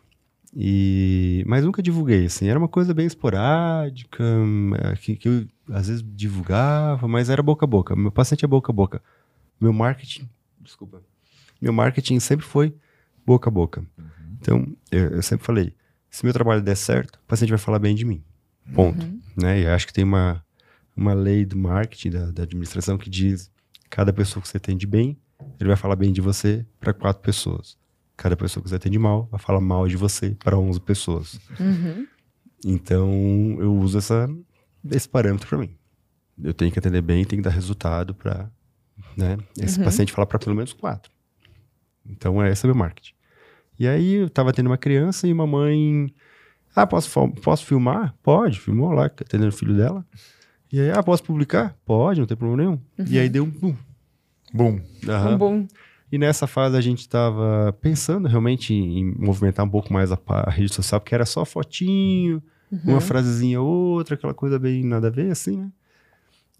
E... Mas nunca divulguei, assim. Era uma coisa bem esporádica, é, que, que eu às vezes divulgava, mas era boca a boca. Meu paciente é boca a boca. Meu marketing, desculpa. Meu marketing sempre foi boca a boca. Então, eu, eu sempre falei: se meu trabalho der certo, o paciente vai falar bem de mim. Ponto. Né? E acho que tem uma, uma lei do marketing, da, da administração, que diz: cada pessoa que você atende bem, ele vai falar bem de você para quatro pessoas. Cada pessoa que você atende mal, vai falar mal de você para 11 pessoas. Uhum. Então, eu uso essa, esse parâmetro para mim. Eu tenho que atender bem, tenho que dar resultado para né, esse Uhum. paciente falar para pelo menos quatro. Então, é esse é o meu marketing. E aí, eu estava atendendo uma criança e uma mãe... Ah, posso, posso filmar? Pode, filmou lá, atendendo o filho dela. E aí, ah, posso publicar? Pode, não tem problema nenhum. E aí, deu um... Bum. Bum. Aham. Um bom. E nessa fase a gente estava pensando realmente em movimentar um pouco mais a, a rede social, porque era só fotinho, uma frasezinha ou outra, aquela coisa bem nada a ver, assim, né?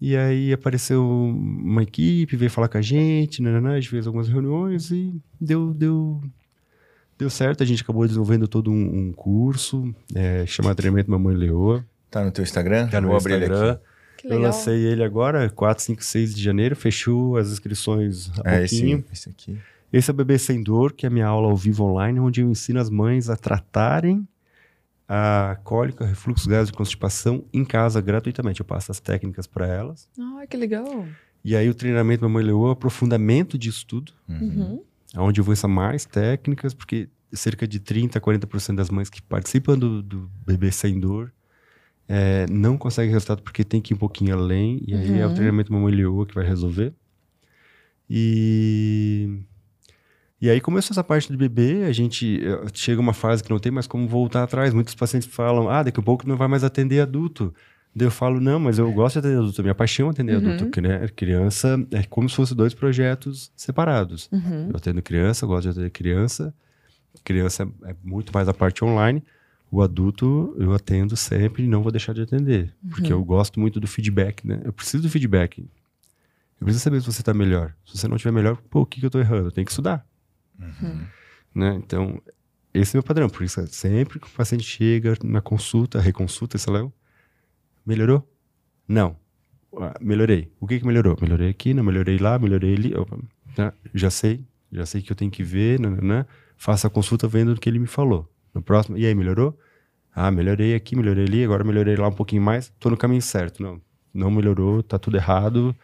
E aí apareceu uma equipe, veio falar com a gente, né, né, né, a gente fez algumas reuniões e deu, deu, deu certo. A gente acabou desenvolvendo todo um, um curso, é, chamado Treinamento Mamãe Leoa, Tá no teu Instagram? tá no Vou abrir ele Instagram. aqui. Que Eu lancei ele agora, 4, 5, 6 de janeiro, fechou as inscrições há É pouquinho. esse, esse aqui. Esse é o Bebê Sem Dor, que é a minha aula ao vivo online, onde eu ensino as mães a tratarem a cólica, refluxo gases de constipação em casa gratuitamente. Eu passo as técnicas para elas. Ah, que legal. E aí o treinamento Mamãe Leoa, aprofundamento de estudo, Uhum. Onde eu vou ensinar mais técnicas, porque cerca de 30% a 40% das mães que participam do, do Bebê Sem Dor é, não conseguem resultado porque tem que ir um pouquinho além. E aí é o Uhum. treinamento Mamãe Leoa que vai resolver. E... E aí começou essa parte do bebê, a gente eh, chega uma fase que não tem mais como voltar atrás. Muitos pacientes falam, ah, daqui a pouco não vai mais atender adulto. Daí eu falo, não, mas eu gosto de atender adulto, minha paixão é atender Uhum. adulto, né, criança é como se fossem dois projetos separados. Uhum. Eu atendo criança, eu gosto de atender criança. Criança é, é muito mais a parte online. O adulto eu atendo sempre e não vou deixar de atender. Porque eu gosto muito do feedback, né? Eu preciso do feedback. Eu preciso saber se você está melhor. Se você não estiver melhor, pô, o que, que eu estou errando? Eu tenho que estudar. Né? Então, esse é o meu padrão. Por isso, sempre que o paciente chega na consulta, reconsulta, sei lá, melhorou? Não. Ah, melhorei. O que que melhorou? Melhorei aqui, não melhorei lá, melhorei ali. Opa, tá? Já sei, já sei que eu tenho que ver, né, né, né? faça a consulta vendo o que ele me falou. No próximo, e aí, melhorou? Ah, melhorei aqui, melhorei ali, agora melhorei lá um pouquinho mais, tô no caminho certo. Não, não melhorou, tá tudo errado.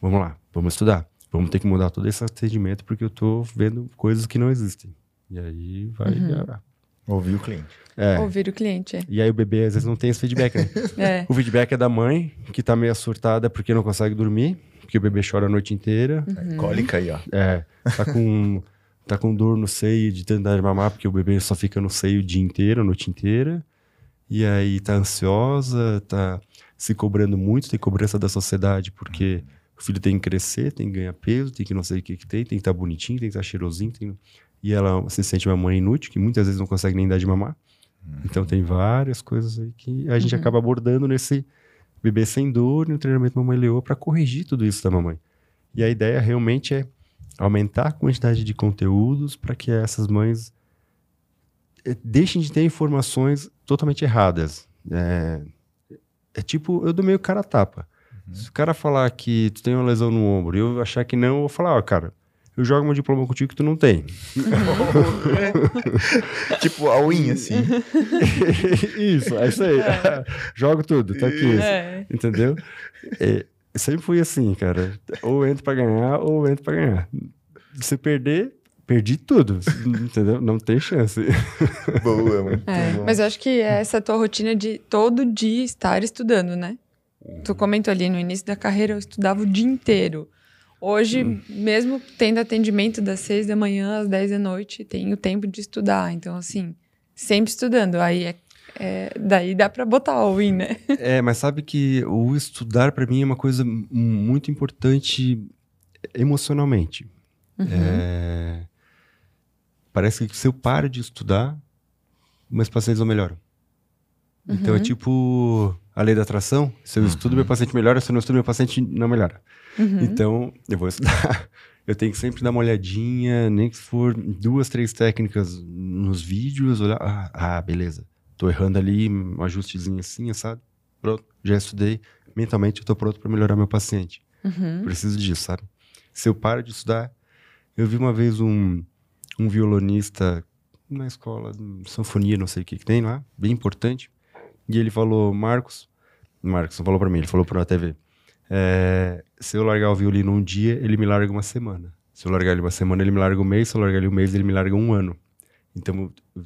Vamos lá, vamos estudar. Vamos ter que mudar todo esse atendimento porque eu tô vendo coisas que não existem. E aí vai. ah, Ouvi o cliente. É. Ouvir o cliente. é. E aí o bebê às vezes não tem esse feedback, né? [LAUGHS] É. O feedback é da mãe, que tá meio surtada porque não consegue dormir, porque o bebê chora a noite inteira. Uhum. Cólica aí, ó. É, tá com tá com dor no seio de de mamar, porque o bebê só fica no seio o dia inteiro, a noite inteira. E aí tá ansiosa, tá se cobrando muito, tem cobrança da sociedade, porque o filho tem que crescer, tem que ganhar peso, tem que não sei o que, que tem, tem que estar tá bonitinho, tem que estar tá cheirosinho. Tem... E ela se sente uma mãe inútil, que muitas vezes não consegue nem dar de mamar. Uhum. Então tem várias coisas aí que a gente uhum. acaba abordando nesse bebê sem dor no treinamento Mamãe Leoa para corrigir tudo isso da mamãe. E a ideia realmente é aumentar a quantidade de conteúdos para que essas mães eh, deixem de ter informações totalmente erradas. É, é tipo, eu dou meio cara a tapa. Uhum. Se o cara falar que tu tem uma lesão no ombro e eu achar que não, eu vou falar, ó, cara, eu jogo meu diploma contigo que tu não tem. [LAUGHS] tipo, a unha, assim. [LAUGHS] isso, é isso aí. É. [LAUGHS] Jogo tudo, tá aqui. É. Entendeu? É, sempre fui assim, cara. Ou entro pra ganhar, ou entro pra ganhar. Se perder, perdi tudo, entendeu? Não tem chance. Boa, muito é, bom. Mas eu acho que é essa tua rotina de todo dia estar estudando, né? Tu comentou ali no início da carreira, eu estudava o dia inteiro. Hoje, hum. mesmo tendo atendimento das seis da manhã às dez da noite, tenho tempo de estudar. Então, assim, sempre estudando. Aí é, é daí dá para botar all in, né? É, mas sabe que o estudar para mim é uma coisa muito importante emocionalmente. Uhum. É, parece que se eu paro de estudar, meus pacientes não melhoram. Uhum. Então é uhum. tipo a lei da atração. Se eu estudo, meu uhum. paciente melhora. Se eu não estudo, meu paciente não melhora. Uhum. Então, eu vou estudar. [LAUGHS] Eu tenho que sempre dar uma olhadinha, nem que for duas, três técnicas nos vídeos, olhar. Ah, ah beleza. Tô errando ali, um ajustezinho assim, sabe? Pronto, já estudei. Mentalmente eu tô pronto para melhorar meu paciente. Uhum. Preciso disso, sabe? Se eu paro de estudar. Eu vi uma vez um, um violonista na escola, sanfonia, não sei o que, que tem lá, bem importante. E ele falou, Marcos, Marcos não falou para mim, ele falou para a TV. É, se eu largar o violino um dia, ele me larga uma semana. Se eu largar ele uma semana, ele me larga um mês. Se eu largar ele um mês, ele me larga um ano. Então, eu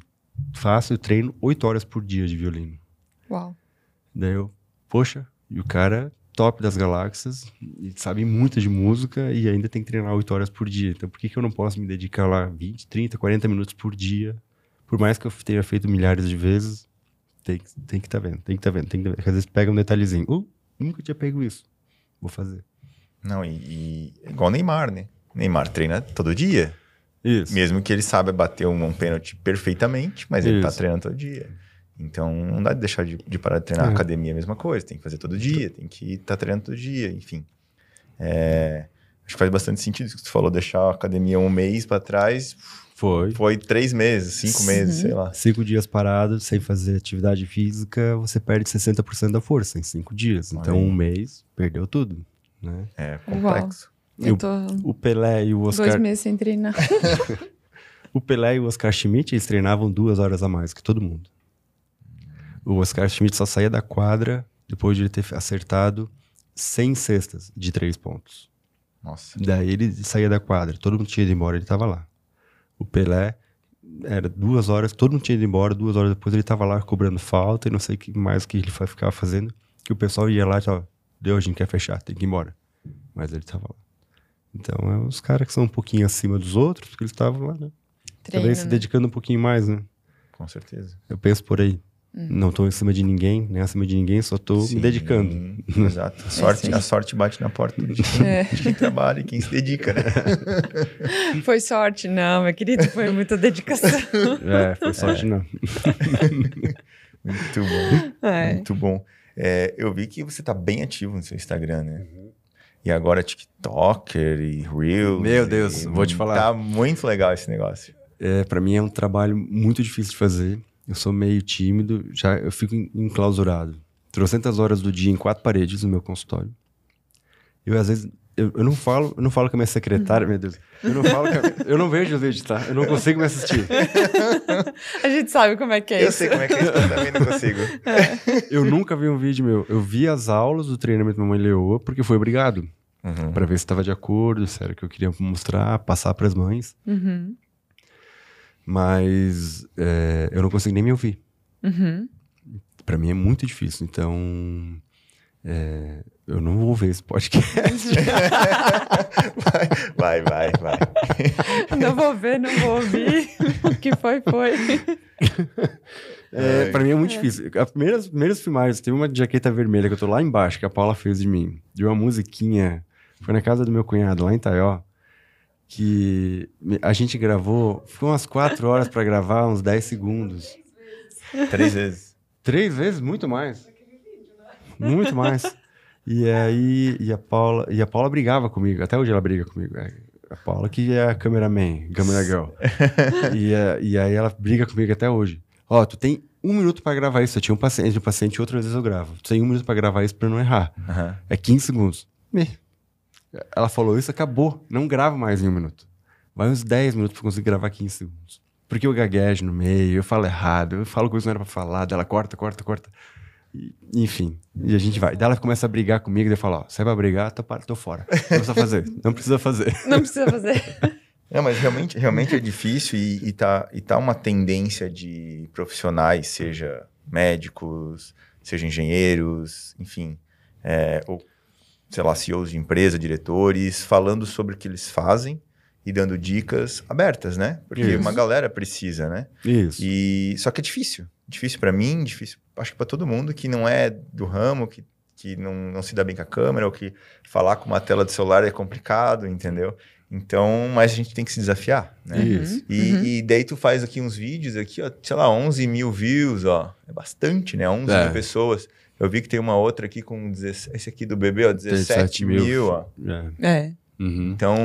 faço, eu treino oito horas por dia de violino. Uau. Daí eu, poxa, e o cara top das galáxias, e sabe muito de música e ainda tem que treinar oito horas por dia. Então, por que, que eu não posso me dedicar lá 20, 30, 40 minutos por dia? Por mais que eu tenha feito milhares de vezes, tem, tem que estar tá vendo, tem que estar tá vendo, tem que tá vendo. Às vezes pega um detalhezinho. Uh, nunca tinha pego isso. Vou fazer. Não, e, e igual Neymar, né? Neymar treina todo dia. Isso. Mesmo que ele saiba bater um, um pênalti perfeitamente, mas ele tá treinando todo dia. Então, não dá de deixar de, de parar de treinar. É. Academia é a mesma coisa, tem que fazer todo dia, tem que estar tá treinando todo dia, enfim. É, acho que faz bastante sentido isso que você falou, deixar a academia um mês para trás. Foi. Foi três meses, cinco meses, sei lá. Cinco dias parado, sem fazer atividade física, você perde 60% da força em cinco dias. Então, um mês, perdeu tudo. Né? É complexo. Eu tô o, o Pelé e o Oscar. Dois meses sem treinar. [LAUGHS] o Pelé e o Oscar Schmidt, eles treinavam duas horas a mais que todo mundo. O Oscar Schmidt só saía da quadra depois de ele ter acertado 100 cestas de três pontos. Nossa. Daí ele saía da quadra, todo mundo tinha ido embora, ele estava lá. O Pelé era duas horas, todo mundo tinha ido embora, duas horas depois ele estava lá cobrando falta e não sei o que mais que ele ficava fazendo, que o pessoal ia lá e falava, deu, a gente quer fechar, tem que ir embora. Mas ele estava lá. Então, é os caras que são um pouquinho acima dos outros, porque eles estavam lá, né? Treino, Talvez se né? dedicando um pouquinho mais, né? Com certeza. Eu penso por aí. Uhum. Não estou em cima de ninguém, nem acima de ninguém, só estou me dedicando. [LAUGHS] Exato. A sorte, é, a sorte bate na porta de quem, é. de quem trabalha e quem se dedica, né? [LAUGHS] Foi sorte, não, meu querido, foi muita dedicação. [LAUGHS] É, foi sorte, é. não. Muito bom. É. Muito bom. É, eu vi que você está bem ativo no seu Instagram, né? Uhum. E agora TikToker e Reels. Meu Deus, vou te falar. Tá muito legal esse negócio. É, para mim é um trabalho muito difícil de fazer. Eu sou meio tímido, já eu fico enclausurado. Trocentas horas do dia em quatro paredes no meu consultório. Eu, às vezes, eu, eu, não falo, eu não falo com a minha secretária, meu Deus. Eu não falo a, eu não vejo os vídeos, tá? Eu não consigo me assistir. [LAUGHS] a gente sabe como é que é eu isso. Eu sei como é que é isso, eu também não consigo. É. Eu nunca vi um vídeo meu. Eu vi as aulas do treinamento Mamãe Leoa porque foi obrigado. Uhum. para ver se estava de acordo, se era o que eu queria mostrar, passar para as mães. Uhum mas é, eu não consigo nem me ouvir. Uhum. Para mim é muito difícil. Então, É, eu não vou ver esse podcast. [LAUGHS] vai, vai, vai. Não vou ver, não vou ouvir. O que foi, foi. É, pra mim é muito difícil. As primeiras, primeiras filmagens, teve uma jaqueta vermelha que eu tô lá embaixo, que a Paula fez de mim. De uma musiquinha. Foi na casa do meu cunhado, lá em Taió. Que a gente gravou. Ficou umas quatro horas pra gravar, uns 10 segundos. Três vezes. Três vezes? Muito mais. Muito mais. E aí, e a Paula, e a Paula brigava comigo, até hoje ela briga comigo. É, a Paula que é a cameraman, camera girl. [LAUGHS] e, é, e aí ela briga comigo até hoje. Ó, tu tem um minuto pra gravar isso. Eu tinha um paciente, um paciente outras vezes eu gravo. Tu tem um minuto pra gravar isso pra não errar. Aham. É 15 segundos. Me. Ela falou isso, acabou. Não grava mais em um minuto. Vai uns 10 minutos pra conseguir gravar 15 segundos. Porque eu gaguejo no meio, eu falo errado, eu falo coisa que não era pra falar, dela corta, corta, corta. E, enfim, e a gente vai. Daí ela começa a brigar comigo, daí eu falo, ó, sai pra brigar, tô, para- tô fora. Não precisa fazer, não precisa fazer. [LAUGHS] Não precisa fazer. [LAUGHS] Não, mas realmente, realmente é difícil e, e, tá, e tá uma tendência de profissionais, seja médicos, seja engenheiros, enfim, é, ou, sei lá, CEOs de empresa, diretores, falando sobre o que eles fazem e dando dicas abertas, né? Porque Isso. uma galera precisa, né? Isso. E só que é difícil. Difícil pra mim, difícil, acho que pra todo mundo que não é do ramo, que, que não, não se dá bem com a câmera, ou que falar com uma tela de celular é complicado, entendeu? Então, mas a gente tem que se desafiar, né? Isso. E, Uhum. e daí tu faz aqui uns vídeos aqui, ó, sei lá, 11 mil views, ó. É bastante, né? 11 É. mil pessoas. Eu vi que tem uma outra aqui com 17, esse aqui do bebê, ó, 17 mil, ó. É. É. Uhum. Então,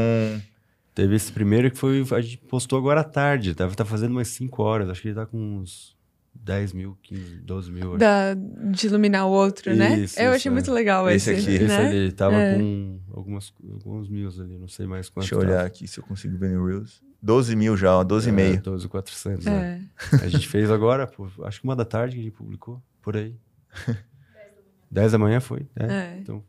Teve esse primeiro que foi. A gente postou agora à tarde. Deve estar fazendo umas 5 horas. Acho que ele tá com uns 10 mil, 15, 12 mil. Da, de iluminar o outro, né? Isso, Eu isso, achei é. muito legal Esse esse, aqui. Esse né? ali tava É. com algumas, alguns mil ali, não sei mais quanto. deixa eu olhar aqui se eu consigo ver no Reels. 12 mil já, ó, 12 e meio. 12,400. né? É. A gente fez agora, pô, acho que uma da tarde que a gente publicou, por aí. [LAUGHS] 10 da manhã foi, é. É. Então.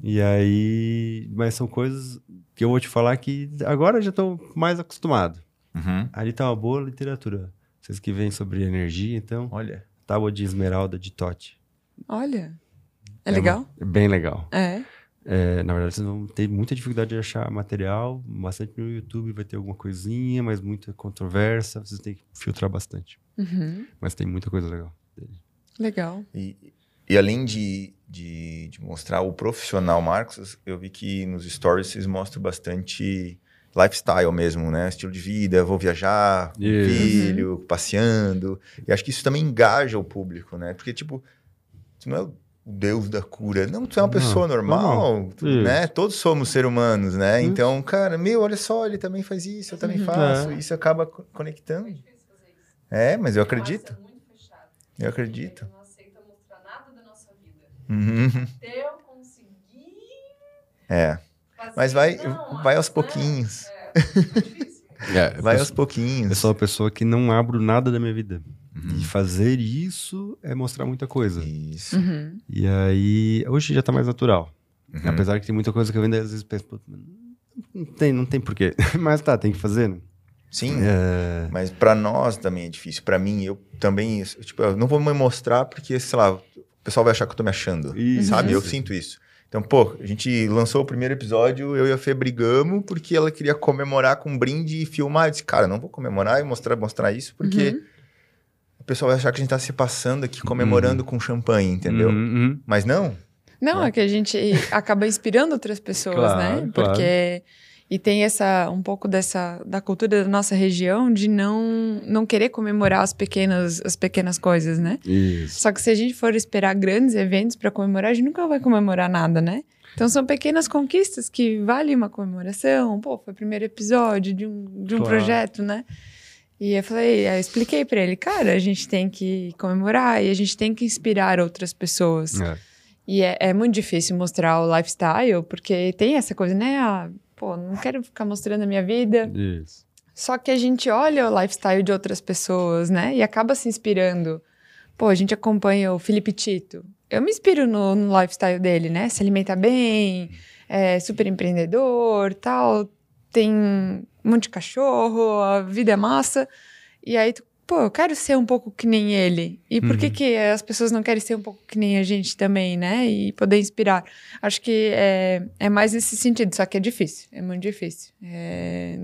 E aí, mas são coisas que eu vou te falar que agora eu já estou mais acostumado. Uhum. Ali tá uma boa literatura. Vocês que vêm sobre energia, então, Olha. Tábua de Esmeralda de Totti. Olha. É É legal? uma- é bem legal. É. É, na verdade, vocês vão ter muita dificuldade de achar material, bastante no YouTube vai ter alguma coisinha, mas muita controvérsia, vocês têm que filtrar bastante. Uhum. Mas tem muita coisa legal. Legal. E, e além de, de, de mostrar o profissional Marcos, eu vi que nos stories vocês mostram bastante lifestyle mesmo, né? Estilo de vida, vou viajar, com Isso. filho, passeando. E acho que isso também engaja o público, né? Porque, tipo, tu não é o deus da cura. Não, tu é uma Não, pessoa normal, Isso. né? Todos somos seres humanos, né? Isso. Então, cara, meu, olha só, ele também faz isso, eu também Uhum. faço. É. Isso acaba co- conectando. É, mas eu acredito. Eu acredito. Não aceita mostrar nada da nossa vida. Uhum. Até eu conseguir É. fazer. Mas vai, Não, vai aos né? pouquinhos. É, é difícil. [LAUGHS] É, Vai aos pouquinhos. eu sou uma pessoa que não abro nada da minha vida. Uhum. E fazer isso é mostrar muita coisa. Isso. Uhum. E aí, hoje já tá mais natural. Uhum. Apesar que tem muita coisa que eu ainda às vezes penso, "Pô, mas não tem, não tem porquê. [LAUGHS] Mas tá, tem que fazer, né? Sim, É, mas pra nós também é difícil. Pra mim, eu também, tipo, eu não vou me mostrar porque, sei lá, pessoal vai achar que eu tô me achando. Isso. Sabe? Eu sinto isso. Então, pô, a gente lançou o primeiro episódio, eu e a Fê brigamos porque ela queria comemorar com um brinde e filmar. Eu disse, cara, não vou comemorar e mostrar, mostrar isso porque Uhum. o pessoal vai achar que a gente tá se passando aqui comemorando com champanhe, entendeu? Uhum, uhum. Mas não. Não, né? é que a gente acaba inspirando outras pessoas, Claro, né? claro. E tem essa um pouco dessa da cultura da nossa região de não não querer comemorar as pequenas as pequenas coisas, né? Isso. Só que se a gente for esperar grandes eventos para comemorar, a gente nunca vai comemorar nada, né? Então são pequenas conquistas que vale uma comemoração. Pô, foi o primeiro episódio de um, de um Claro. projeto, né? E eu falei, eu expliquei para ele, cara, a gente tem que comemorar e a gente tem que inspirar outras pessoas. É. E é, é muito difícil mostrar o lifestyle, porque tem essa coisa, né? Ah, pô, não quero ficar mostrando a minha vida. Isso. Só que a gente olha o lifestyle de outras pessoas, né? E acaba se inspirando. Pô, a gente acompanha o Felipe Tito. Eu me inspiro no, no lifestyle dele, né? Se alimenta bem, é super empreendedor, tal. Tem um monte de cachorro, a vida é massa. E aí tu pô, eu quero ser um pouco que nem ele. E por que, Uhum. que as pessoas não querem ser um pouco que nem a gente também, né? E poder inspirar. Acho que é, é mais nesse sentido, só que é difícil, é muito difícil. É,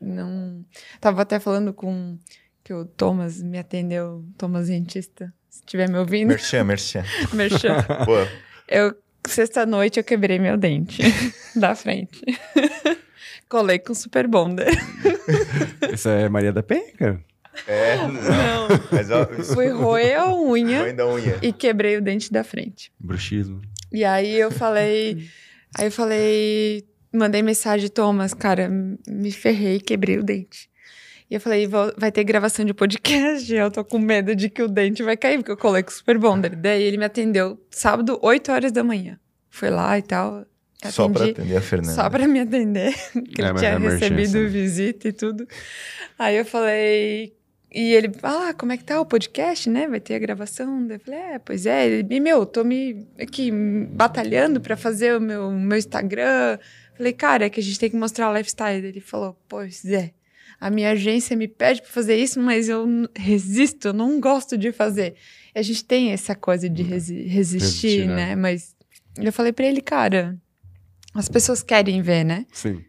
não. Tava até falando com que o Thomas me atendeu, Thomas Dentista. Se estiver me ouvindo, Merchan, merchan. [LAUGHS] merchan. [LAUGHS] Pô, Eu, sexta-noite, eu quebrei meu dente [LAUGHS] da frente. Colei com super bonder. Essa é Maria da Penha, cara? É, [LAUGHS] não. Mas ó, isso Fui roer a unha unha. e quebrei o dente da frente. Bruxismo. E aí eu falei. aí eu falei. Mandei mensagem, Thomas, cara, me ferrei, quebrei o dente. E eu falei, "Vou- vai ter gravação de podcast. Eu tô com medo de que o dente vai cair, porque eu colei com o Super Bonder. Daí ele me atendeu sábado, 8 horas da manhã. Foi lá e tal. Só pra atendi. atender a Fernanda. Só pra me atender, [LAUGHS] que É, ele tinha é recebido né? visita e tudo. Aí eu falei. E ele, ah, como é que tá o podcast, né? Vai ter a gravação. Daí eu falei, é, pois é. Ele, e, meu, tô me aqui batalhando pra fazer o meu, meu Instagram. Falei, cara, é que a gente tem que mostrar o lifestyle. Ele falou, pois é. A minha agência me pede pra fazer isso, mas eu resisto, eu não gosto de fazer. E a gente tem essa coisa de resi- resistir, Resistir, né? né? Mas eu falei pra ele, cara, as pessoas querem ver, né? Sim.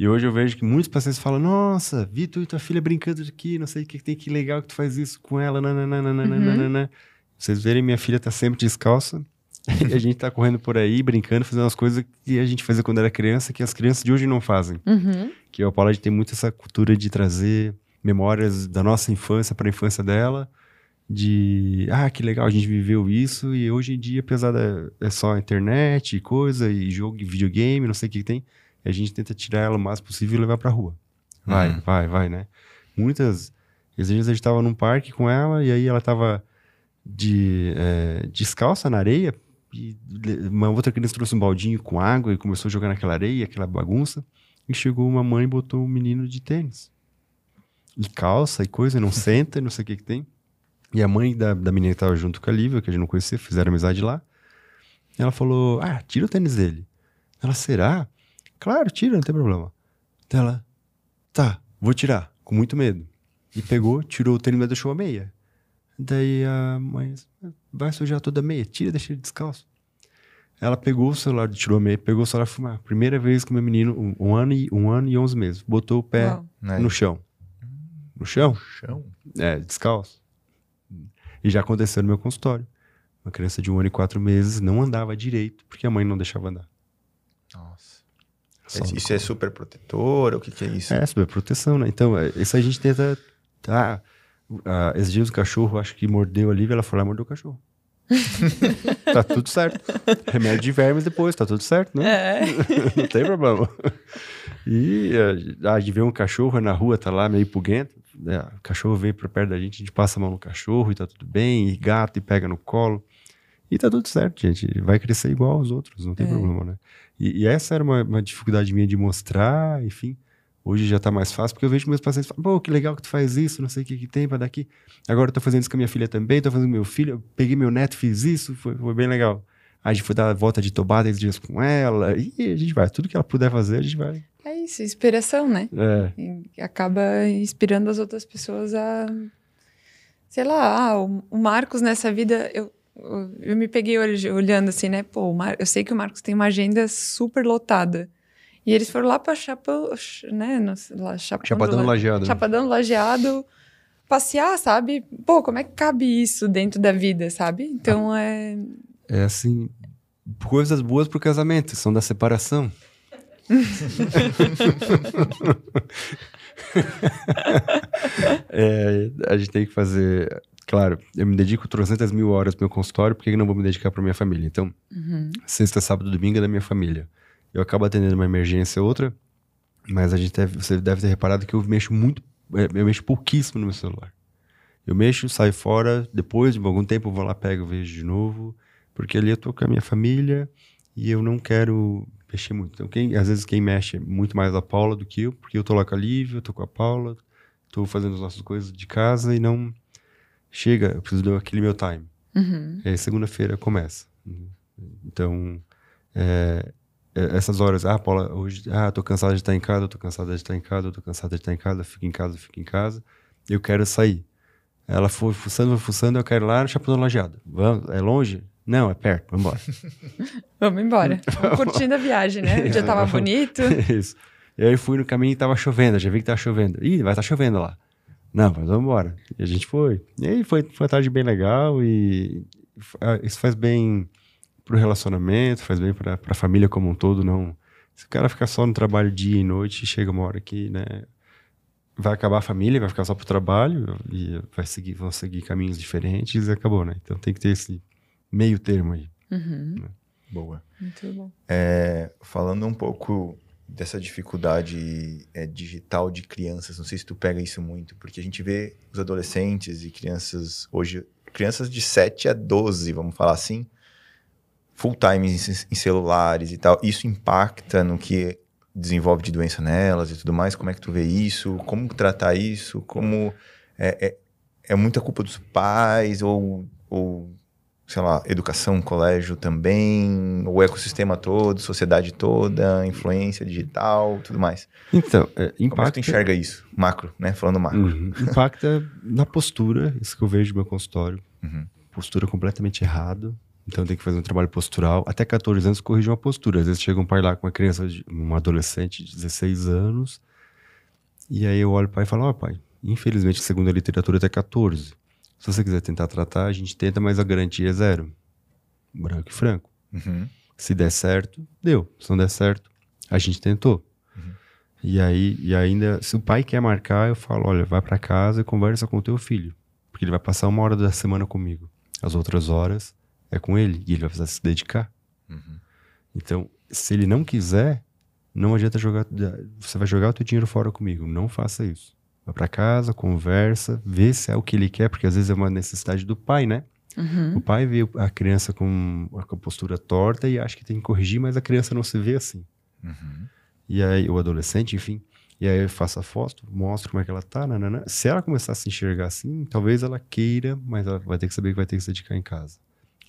E hoje eu vejo que muitos pacientes falam: Nossa, vi tu e tua filha brincando aqui, não sei o que que tem, que legal que tu faz isso com ela. nananana." Vocês verem, minha filha tá sempre descalça. [LAUGHS] e a gente tá correndo por aí, brincando, fazendo as coisas que a gente fazia quando era criança, que as crianças de hoje não fazem. Uhum. Que a Paula tem muito essa cultura de trazer memórias da nossa infância para a infância dela. De, ah, que legal, a gente viveu isso. E hoje em dia, apesar da é só internet e coisa, e jogo e videogame, não sei o que que tem, a gente tenta tirar ela o máximo possível e levar pra rua. Vai, Uhum. vai, vai, né? Muitas. Às vezes a gente tava num parque com ela e aí ela tava de, é, descalça na areia. E uma outra criança trouxe um baldinho com água e começou a jogar naquela areia, aquela bagunça. E chegou uma mãe e botou um menino de tênis. E calça e coisa, e não [LAUGHS] senta, e não sei o que que tem. E a mãe da, da menina que tava junto com a Lívia, que a gente não conhecia, fizeram amizade lá. Ela falou: Ah, tira o tênis dele. Ela, será? Claro, tira, não tem problema. Ela, tá, vou tirar, com muito medo. E pegou, tirou o tênis, mas deixou a meia. Daí a mãe, vai sujar toda a meia, tira, deixa ele descalço. Ela pegou o celular, tirou a meia, pegou o celular e fumar. Primeira vez que meu menino, um, um ano e um ano e onze meses, botou o pé Uau. No chão. No chão? chão. É, descalço. E já aconteceu no meu consultório. Uma criança de um ano e quatro meses não andava direito porque a mãe não deixava andar. Só Isso é super protetor? O que, que é isso? É, sobre proteção, né? Então, é, isso a gente tenta. Tá, ah, esses dias o cachorro, acho que mordeu a Lívia, ela foi lá e mordeu o cachorro. [LAUGHS] tá tudo certo. Remédio de vermes depois, tá tudo certo, né? É. [LAUGHS] Não tem problema. E a gente vê um cachorro na rua, tá lá meio puguento. né? O cachorro vem pra perto da gente, a gente passa a mão no cachorro e tá tudo bem. E gato e pega no colo. E tá tudo certo, gente. Vai crescer igual aos outros, não tem É. problema, né? E, e essa era uma, uma dificuldade minha de mostrar, enfim. Hoje já tá mais fácil, porque eu vejo meus pacientes falam, pô, que legal que tu faz isso, não sei o que que tem pra daqui. Agora eu tô fazendo isso com a minha filha também, tô fazendo com meu filho, eu peguei meu neto, fiz isso, foi, foi bem legal. Aí a gente foi dar a volta de tobada esses dias com ela, e a gente vai, tudo que ela puder fazer, a gente vai. É isso, inspiração, né? É, E acaba inspirando as outras pessoas a. Sei lá, ah, o Marcos nessa vida. Eu, eu, me peguei olh- olhando assim, né? Pô, eu sei que o Marcos tem uma agenda super lotada. E eles foram lá pra Chapa, né? No, lá, Chapadão, Chapadão do La- lajeado. Chapadão Lajeado passear, sabe? Pô, como é que cabe isso dentro da vida, sabe? Então é. É assim, coisas boas pro casamento, são da separação. [LAUGHS] [LAUGHS] É, a gente tem que fazer. Claro, eu me dedico 300 mil horas pro meu consultório, por que não vou me dedicar pra minha família? Então, Uhum. sexta, sábado, domingo é da minha família. Eu acabo atendendo uma emergência ou outra, mas a gente deve, você deve ter reparado que eu mexo muito, é, eu mexo pouquíssimo no meu celular. Eu mexo, saio fora, depois de algum tempo eu vou lá, pego, vejo de novo, porque ali eu tô com a minha família e eu não quero mexer muito. Então, quem, às vezes quem mexe é muito mais a Paula do que eu, porque eu tô lá com a Lívia, eu tô com a Paula, tô fazendo as nossas coisas de casa e não chega, eu preciso daquele meu time. Uhum. Aí segunda-feira começa. Então, é, é, essas horas, ah, Paula, hoje, ah, tô cansada de estar em casa, tô cansada de estar em casa, tô cansada de estar em casa, fico em casa, fico em casa. Eu quero sair. Ela foi fuçando, foi fuçando, eu quero ir lá no Chapéu Lajeado. Vamos, é longe? Não, é perto, vamos embora. [LAUGHS] Vamos embora. [LAUGHS] Vamos curtindo a viagem, né? O dia [LAUGHS] tava bonito. Isso. E aí fui no caminho e tava chovendo, já vi que tava chovendo. Ih, vai estar chovendo lá. Não, mas vamos embora. E a gente foi. E aí foi, foi uma tarde bem legal e ah, isso faz bem pro relacionamento, faz bem pra, pra família como um todo, não... Se o cara ficar só no trabalho dia e noite, chega uma hora que, né, vai acabar a família, vai ficar só pro trabalho e vai seguir, vão seguir caminhos diferentes e acabou, né? Então tem que ter esse meio termo aí. Uhum. Boa. Muito bom. É, falando um pouco dessa dificuldade é, digital de crianças, não sei se tu pega isso muito, porque a gente vê os adolescentes e crianças hoje, crianças de 7 a 12, vamos falar assim, full time em, celulares e tal. Isso impacta no que desenvolve de doença nelas e tudo mais? Como é que tu vê isso? Como tratar isso? Como é, é, é muita culpa dos pais ou, ou, sei lá, educação, colégio também, o ecossistema todo, sociedade toda, influência digital, tudo mais? Então, é, Como é que impacta, tu enxerga isso? Macro, né? Falando macro. Uhum. impacta na postura, isso que eu vejo no meu consultório. Uhum. Postura completamente errada. Então tem que fazer um trabalho postural. Até 14 anos corrigir uma postura. Às vezes chega um pai lá com uma criança, um adolescente de 16 anos, e aí eu olho o pai e falo, ó pai, infelizmente segundo a literatura até 14. Se você quiser tentar tratar, a gente tenta, mas a garantia é zero. Branco e franco. Uhum. Se der certo, deu. Se não der certo, a gente tentou. E aí, e ainda, se o pai quer marcar, eu falo, olha, vai para casa e conversa com o teu filho, porque ele vai passar uma hora da semana comigo. As outras horas é com ele e ele vai precisar se dedicar. Uhum. Então, se ele não quiser, não adianta jogar, você vai jogar o teu dinheiro fora comigo. Não faça isso. Vai para casa, conversa, vê se é o que ele quer, porque às vezes é uma necessidade do pai, né? Uhum. O pai vê a criança com a postura torta e acha que tem que corrigir, mas a criança não se vê assim. Uhum. E aí, o adolescente, enfim. E aí eu faço a foto, mostro como é que ela tá, nanana. Se ela começar a se enxergar assim, talvez ela queira, mas ela vai ter que saber que vai ter que se dedicar em casa.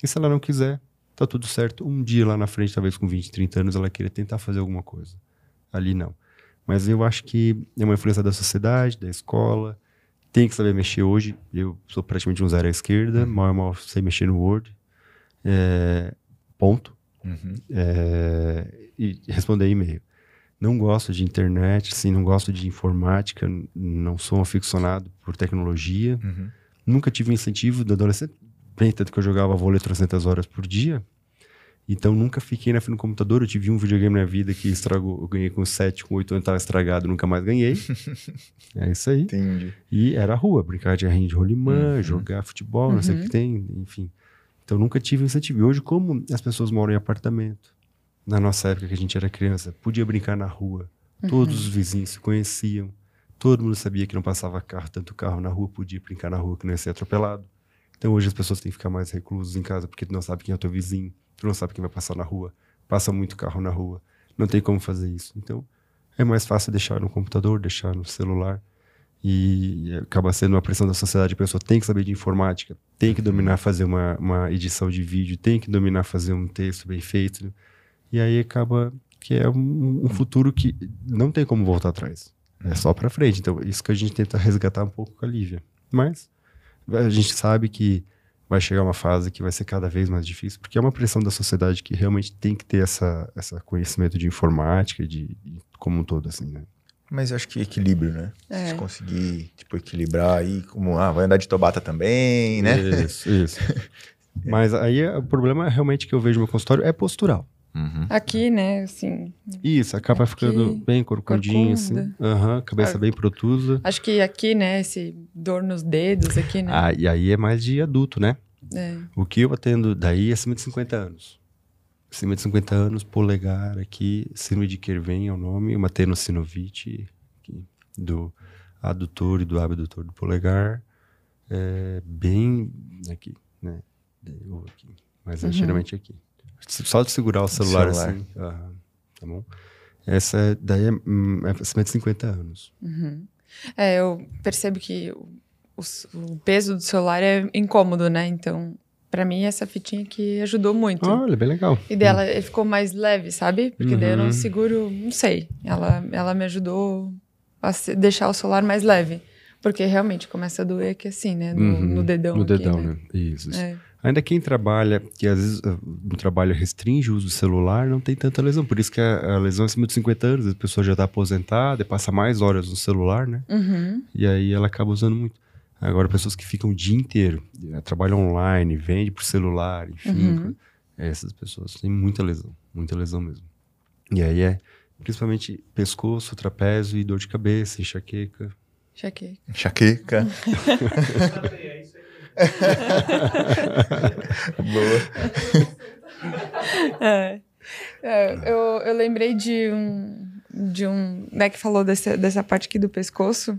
E se ela não quiser, tá tudo certo. Um dia lá na frente, talvez com 20, 30 anos, ela queira tentar fazer alguma coisa. Ali não. Mas eu acho que é uma influência da sociedade, da escola. Tem que saber mexer hoje. Eu sou praticamente um zero à esquerda, mal e mal sei mexer no Word. É, ponto. Uhum. É, e responder e-mail. Não gosto de internet, sim, não gosto de informática, não sou um aficionado por tecnologia. Uhum. Nunca tive incentivo da adolescente, bem tanto que eu jogava vôlei 300 horas por dia. Então nunca fiquei na frente do computador. Eu tive um videogame na vida que estragou. Eu ganhei com 7, com 8 anos, estava estragado, nunca mais ganhei. [LAUGHS] é isso aí. Entendi. E era a rua, brincar de arrinho de rolimã, Uhum. jogar futebol, não sei o Uhum. que tem, enfim. Então nunca tive incentivo. E hoje, como as pessoas moram em apartamento, na nossa época que a gente era criança, podia brincar na rua, todos os vizinhos se conheciam, todo mundo sabia que não passava carro, tanto carro na rua, podia brincar na rua que não ia ser atropelado. Então hoje as pessoas têm que ficar mais reclusas em casa porque tu não sabe quem é o teu vizinho, tu não sabe quem vai passar na rua, passa muito carro na rua, não tem como fazer isso. Então é mais fácil deixar no computador, deixar no celular e acaba sendo uma pressão da sociedade. A pessoa tem que saber de informática, tem que dominar fazer uma, uma edição de vídeo, tem que dominar fazer um texto bem feito. E aí acaba que é um, um futuro que não tem como voltar atrás. É só pra frente. Então, isso que a gente tenta resgatar um pouco com a Lívia. Mas a gente sabe que vai chegar uma fase que vai ser cada vez mais difícil, porque é uma pressão da sociedade que realmente tem que ter essa, essa conhecimento de informática, de, de como um todo, assim, né? Mas eu acho que equilíbrio, né? É. Se conseguir, tipo, equilibrar aí, como, ah, vai andar de Tobata também, né? Isso, isso. [LAUGHS] Mas aí o problema realmente que eu vejo no meu consultório é postural. Uhum. Aqui, né, assim, Isso, acaba Aqui, ficando bem corcundinho, assim. Aham, cabeça Ah. bem protusa. acho que aqui, né, esse dor nos dedos aqui, né? Ah, e aí é mais de adulto, né? É. O que eu atendo daí é acima de 50 anos. Acima de 50 anos, polegar aqui, síndrome de Kerven é o nome, uma tenossinovite aqui, do adutor e do abdutor do polegar. É bem aqui, né? Ou aqui. Mas é Uhum. geralmente aqui. Só de segurar o celular, Celular. assim. tá bom? Essa daí é, hum, é acima de 50 anos. Uhum. É, eu percebo que o, o o peso do celular é incômodo, né? Então, pra mim, essa fitinha aqui ajudou muito. Olha, bem legal. E dela ele ficou mais leve, sabe? Porque daí eu não Uhum. seguro, não sei. Ela, ela me ajudou a se- deixar o celular mais leve. Porque realmente começa a doer aqui assim, né? No, Uhum, no dedão. No aqui, dedão, né? Isso, isso. É. Ainda quem trabalha, que às vezes uh, no trabalho restringe o uso do celular, não tem tanta lesão. Por isso que a, a lesão é acima de 50 anos, a pessoa já está aposentada, passa mais horas no celular, né? Uhum. E aí ela acaba usando muito. Agora, pessoas que ficam o dia inteiro, eh, trabalham online, vende por celular, enfim. Uhum. Essas pessoas têm muita lesão, muita lesão mesmo. E aí é principalmente pescoço, trapézio e dor de cabeça, enxaqueca. Chequei. Enxaqueca. [LAUGHS] Boa. É. É, eu, eu lembrei de um, de um, né, que falou dessa, dessa parte aqui do pescoço,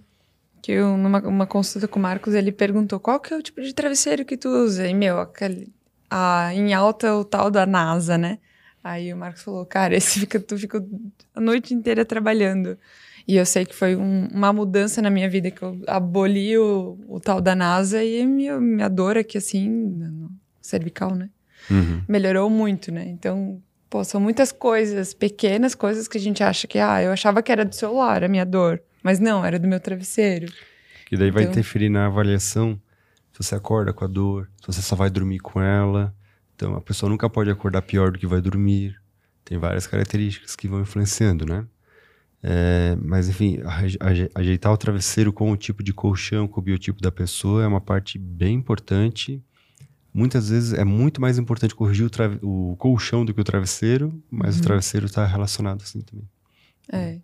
que eu, numa uma consulta com o Marcos, ele perguntou qual que é o tipo de travesseiro que tu usa? E, meu, aquele, a, em alta o tal da NASA, né? Aí o Marcos falou, cara, esse fica, tu fica a noite inteira trabalhando. E eu sei que foi um- uma mudança na minha vida, que eu aboli o, o tal da NASA e minha, minha dor aqui, assim, cervical, né? Uhum. melhorou muito, né? Então, pô, são muitas coisas, pequenas coisas que a gente acha que, ah, eu achava que era do celular a minha dor, mas não, era do meu travesseiro. Que daí vai Então- interferir na avaliação se você acorda com a dor, se você só vai dormir com ela. Então a pessoa nunca pode acordar pior do que vai dormir. Tem várias características que vão influenciando, né? É, mas enfim, aje- aje- ajeitar o travesseiro com o tipo de colchão, com o biotipo da pessoa é uma parte bem importante. Muitas vezes é muito mais importante corrigir o, o colchão do que o travesseiro, mas o travesseiro está relacionado assim também. É.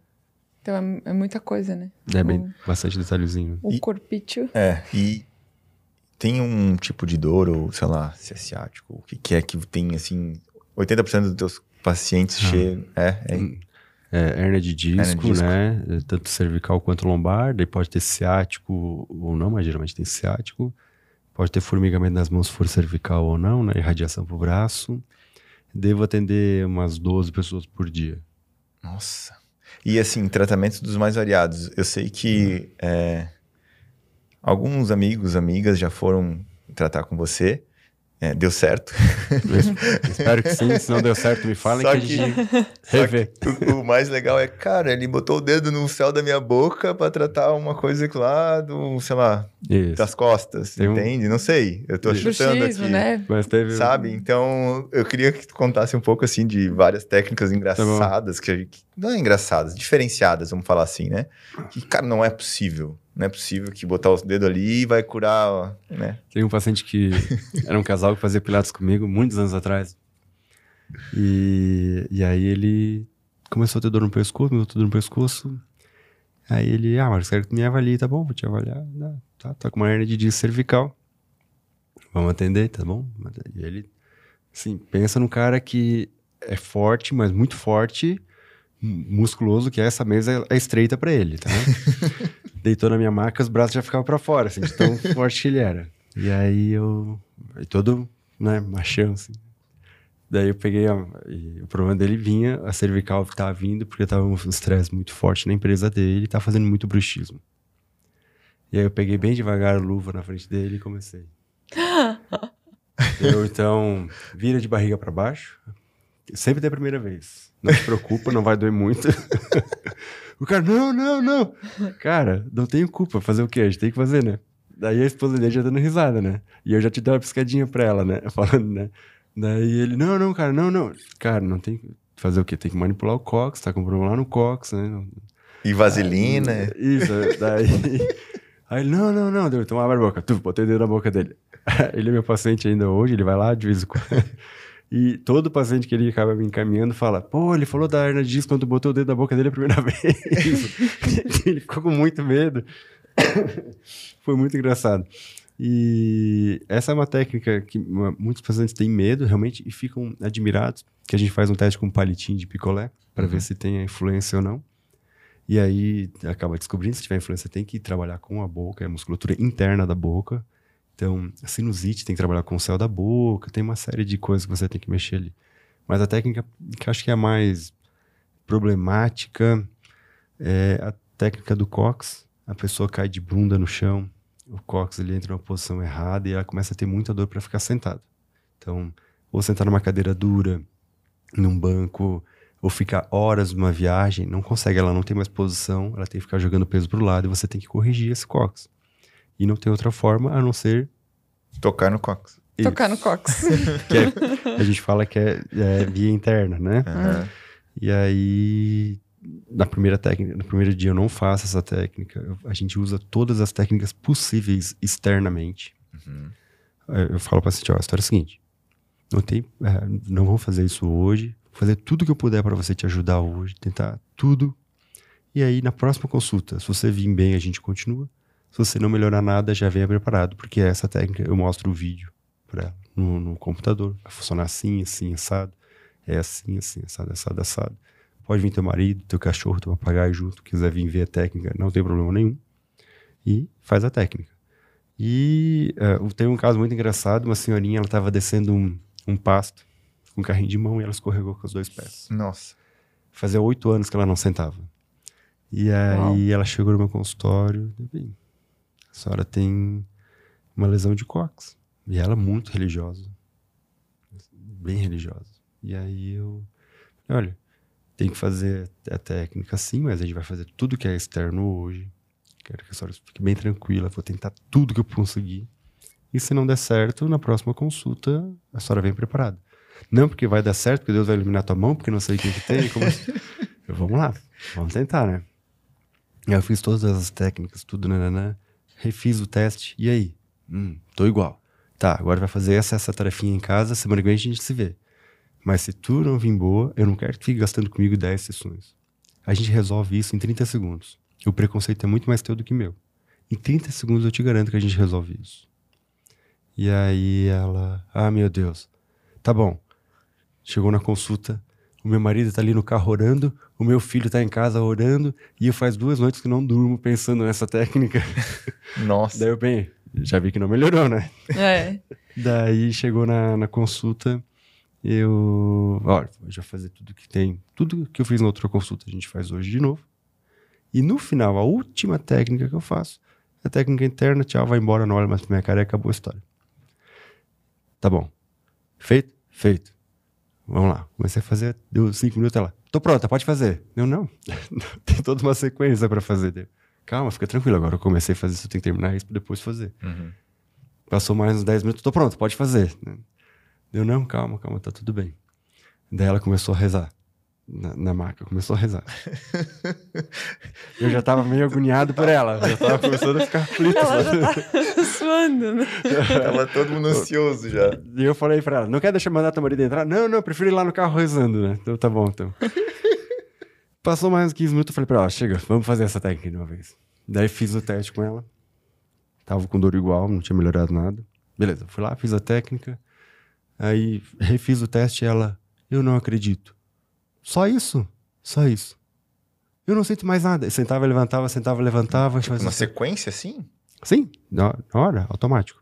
Então é, é muita coisa, né? É bem bastante detalhezinho. O E- corpício. É, e tem um tipo de dor, ou sei lá, se é ciático, o que, que é que tem, assim, 80% dos teus pacientes Ah. chegam. É, é. É, hernia de disco, Hernia de disco. né? É, Tanto cervical quanto lombar. Daí pode ter ciático ou não, mas geralmente tem ciático. Pode ter formigamento nas mãos se for cervical ou não, né? Irradiação pro braço. Devo atender umas 12 pessoas por dia. Nossa. E assim, tratamentos dos mais variados. Eu sei que é, alguns amigos, amigas já foram tratar com você. É, deu certo. [LAUGHS] Espero que sim. Se não deu certo, me falem Só que, a que- [LAUGHS] gente revê. que o, o mais legal é, cara, ele botou o dedo no céu da minha boca pra tratar uma coisa que lá do, sei lá, Isso. das costas, Tem um- entende? Não sei. Eu tô chutando Bruxismo, aqui. né? Mas teve... um Sabe? Então, eu queria que tu contasse um pouco, assim, de várias técnicas engraçadas, que, a gente- não é engraçadas, diferenciadas, vamos falar assim, né? Que, cara, não é possível. Não é possível que botar os dedos ali vai curar, ó, né? Tem um paciente que era um casal que fazia pilates comigo muitos anos atrás. E, e aí ele começou a ter dor no pescoço, começou a ter dor no pescoço. Aí ele, ah, Marcos, quero que tu me avalie, tá bom, vou te avaliar. Não, tá, tá com uma hernia de disco cervical. Vamos atender, tá bom? E ele, assim, pensa num cara que é forte, mas muito forte, mu- musculoso, que essa mesa é estreita pra ele, tá? [LAUGHS] Deitou na minha maca, os braços já ficavam pra fora, assim, de tão [LAUGHS] forte que ele era. E aí eu, e todo, né, machão, assim. Daí eu peguei, e o problema dele vinha, a cervical que tava vindo, porque tava um estresse muito forte na empresa dele, tá fazendo muito bruxismo. E aí eu peguei bem devagar a luva na frente dele e comecei. [LAUGHS] eu, então, vira de barriga pra baixo, sempre da primeira vez. Não se preocupa, não vai doer muito. [LAUGHS] o cara, não, não, não. Cara, não tenho culpa, fazer o quê? A gente tem que fazer, né? Daí a esposa dele já dando risada, né? E eu já te dei uma piscadinha pra ela, né? [LAUGHS] Falando, né? Daí ele, não, não, cara, não, não. Cara, não tem que fazer o quê? Tem que manipular o cox, tá com problema lá no cox, né? E vaselina. Isso, daí. [LAUGHS] Aí ele, não, não, não, deu, então abre a boca. Tu, botei o dedo na boca dele. [LAUGHS] Ele é meu paciente ainda hoje, ele vai lá de vez em quando. E todo paciente que ele acaba me encaminhando fala: pô, ele falou da hernia de disco quando botou o dedo na boca dele a primeira [LAUGHS] vez. [LAUGHS] ele ficou com muito medo. [COUGHS] Foi muito engraçado. E essa é uma técnica que muitos pacientes têm medo realmente e ficam admirados, que a gente faz um teste com um palitinho de picolé para ver se tem a influência ou não. E aí acaba descobrindo se tiver influência, tem que trabalhar com a boca, é a musculatura interna da boca. Então, a sinusite tem que trabalhar com o céu da boca, tem uma série de coisas que você tem que mexer ali. Mas a técnica que acho que é a mais problemática é a técnica do cox. A pessoa cai de bunda no chão, o cox ele entra numa posição errada e ela começa a ter muita dor para ficar sentada. Então, ou sentar numa cadeira dura, num banco, ou ficar horas numa viagem, não consegue, ela não tem mais posição, ela tem que ficar jogando peso pro lado e você tem que corrigir esse cox. E não tem outra forma a não ser Tocar no cox. Tocar no isso, cox. [LAUGHS] que é- a gente fala que é, é via interna, né? Aham. E aí, na primeira técnica, no primeiro dia eu não faço essa técnica. Eu- a gente usa todas as técnicas possíveis externamente. Uhum. Eu falo para paciente, ó, a história é a seguinte, não tem, é, não vamos fazer isso hoje, vou fazer tudo que eu puder para você te ajudar hoje, tentar tudo. E aí, na próxima consulta, se você vir bem, a gente continua. Se você não melhorar nada, já venha preparado, porque essa técnica eu mostro o vídeo para ela no, no computador. Vai funcionar assim, assim, assado. É assim, assim, assado, assado, assado. Pode vir teu marido, teu cachorro, teu papagaio junto, quiser vir ver a técnica, não tem problema nenhum. E faz a técnica. E eh, tem um caso muito engraçado, uma senhorinha, ela estava descendo um, um pasto com um carrinho de mão e ela escorregou com os dois pés. Nossa. Fazia oito anos que ela não sentava. E aí Uau. ela chegou no meu consultório, bem, a senhora tem uma lesão de cox. E ela é muito religiosa. Bem religiosa. E aí eu, falei, olha, tem que fazer a técnica sim, mas a gente vai fazer tudo que é externo hoje. Quero que a senhora fique bem tranquila, vou tentar tudo que eu conseguir. E se não der certo, na próxima consulta, a senhora vem preparada. Não porque vai dar certo, porque Deus vai eliminar tua mão, porque não sei o que, que tem. Como... eu, [LAUGHS] vamos lá, vamos tentar, né? Eu fiz todas as técnicas, tudo, nananã. Refiz o teste, e aí? Hum, tô igual. Tá, agora vai fazer essa, essa tarefinha em casa, semana que vem a gente se vê. Mas se tu não vir boa, eu não quero que fique gastando comigo 10 sessões. A gente resolve isso em 30 segundos. O preconceito é muito mais teu do que meu. Em 30 segundos eu te garanto que a gente resolve isso. E aí ela, ah, meu Deus. Tá bom. Chegou na consulta, o meu marido tá ali no carro orando, o meu filho tá em casa orando, e eu faz duas noites que não durmo pensando nessa técnica. [LAUGHS] Nossa. Daí eu, bem, já vi que não melhorou, né? É. [LAUGHS] Daí chegou na, na consulta, eu. Olha, vou já fazer tudo que tem. Tudo que eu fiz na outra consulta a gente faz hoje de novo. E no final, a última técnica que eu faço, é a técnica interna, tchau, vai embora, não olha mais pra minha cara e acabou a história. Tá bom. Feito? Feito. Vamos lá. Comecei a fazer, deu cinco minutos, ela. Tô pronta, pode fazer. Eu não. [LAUGHS] tem toda uma sequência pra fazer. Deu, Calma, fica tranquilo. Agora eu comecei a fazer isso, eu tenho que terminar isso pra depois fazer. Uhum. Passou mais uns 10 minutos, tô pronto, pode fazer. Deu, não, calma, calma, tá tudo bem. Daí ela começou a rezar na, na maca, começou a rezar. [LAUGHS] eu já tava meio agoniado por ela, já tava começando a ficar aflito. Ela já tá suando, né? Tava todo mundo ansioso já. E eu falei pra ela, não quer deixar mandar teu marido entrar? Não, não, prefiro ir lá no carro rezando, né? Então tá bom, então. [LAUGHS] Passou mais uns 15 minutos, eu falei pra ela, chega, vamos fazer essa técnica de uma vez. Daí fiz o teste com ela. Tava com dor igual, não tinha melhorado nada. Beleza, fui lá, fiz a técnica. Aí refiz o teste e ela, eu não acredito. Só isso? Só isso. Eu não sinto mais nada. Eu sentava, levantava, sentava, levantava. fazia Uma assim. sequência assim? Sim, na hora, automático.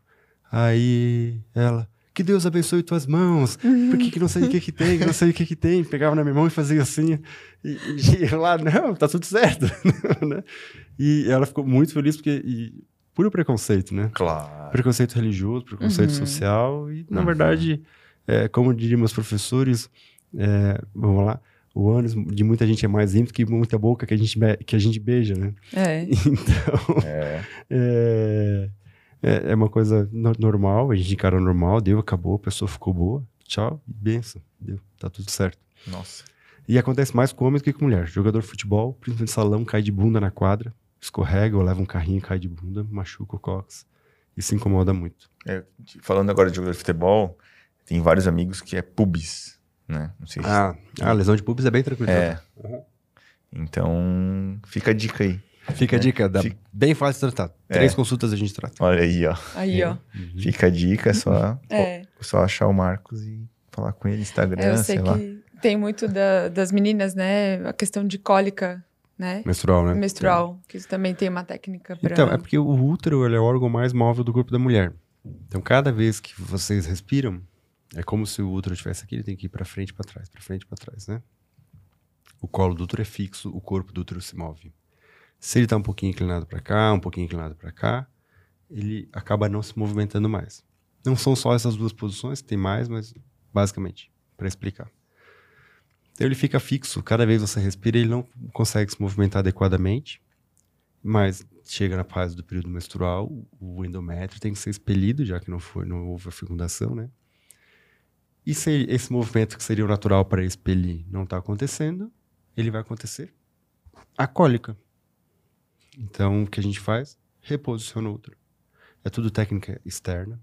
Aí ela, que Deus abençoe tuas mãos, porque que não sei o que que tem, que não sei o que que tem. Pegava na minha mão e fazia assim. E, e eu lá, não, tá tudo certo. [LAUGHS] né? E ela ficou muito feliz porque, e, puro preconceito, né? Claro. Preconceito religioso, preconceito Uhum. social. E, na Uhum. verdade, é, como diriam meus professores, é, vamos lá, o ânus de muita gente é mais íntimo que muita boca que a gente, be- que a gente beija, né? É. [LAUGHS] Então, É. é, é, é uma coisa no- normal, a gente encara normal, deu, acabou, a pessoa ficou boa, tchau, benção, deu, tá tudo certo. Nossa. E acontece mais com homem do que com mulher. Jogador de futebol, principalmente salão, cai de bunda na quadra, escorrega ou leva um carrinho e cai de bunda, machuca o cox. Isso incomoda muito. É, falando agora de jogador de futebol, tem vários amigos que é pubis, né? Não sei se... Ah, a lesão de pubis é bem tranquila. É. Então, fica a dica aí. Fica a dica, dá Fica- bem fácil de tratar. É. Três consultas a gente trata. Olha aí, ó. Aí, ó. Fica a dica, é só, É. só achar o Marcos e falar com ele no Instagram, É, eu sei sei lá. que tem muito da- das meninas, né? A questão de cólica, né? Menstrual, né? Menstrual, que isso também tem uma técnica pra... Então, é porque o útero ele é o órgão mais móvel do corpo da mulher. Então, cada vez que vocês respiram, é como se o útero estivesse aqui, ele tem que ir para frente, para trás, para frente, para trás, né? O colo do útero é fixo, o corpo do útero se move. Se ele está um pouquinho inclinado para cá, um pouquinho inclinado para cá, ele acaba não se movimentando mais. Não são só essas duas posições, tem mais, mas basicamente, para explicar. Então ele fica fixo. Cada vez você respira, ele não consegue se movimentar adequadamente. Mas chega na fase do período menstrual, o endométrio tem que ser expelido, já que não foi, não houve a fecundação, né? E se esse movimento que seria o natural para expelir não está acontecendo, ele vai acontecer a cólica. Então, o que a gente faz? Reposiciona o útero. É tudo técnica externa.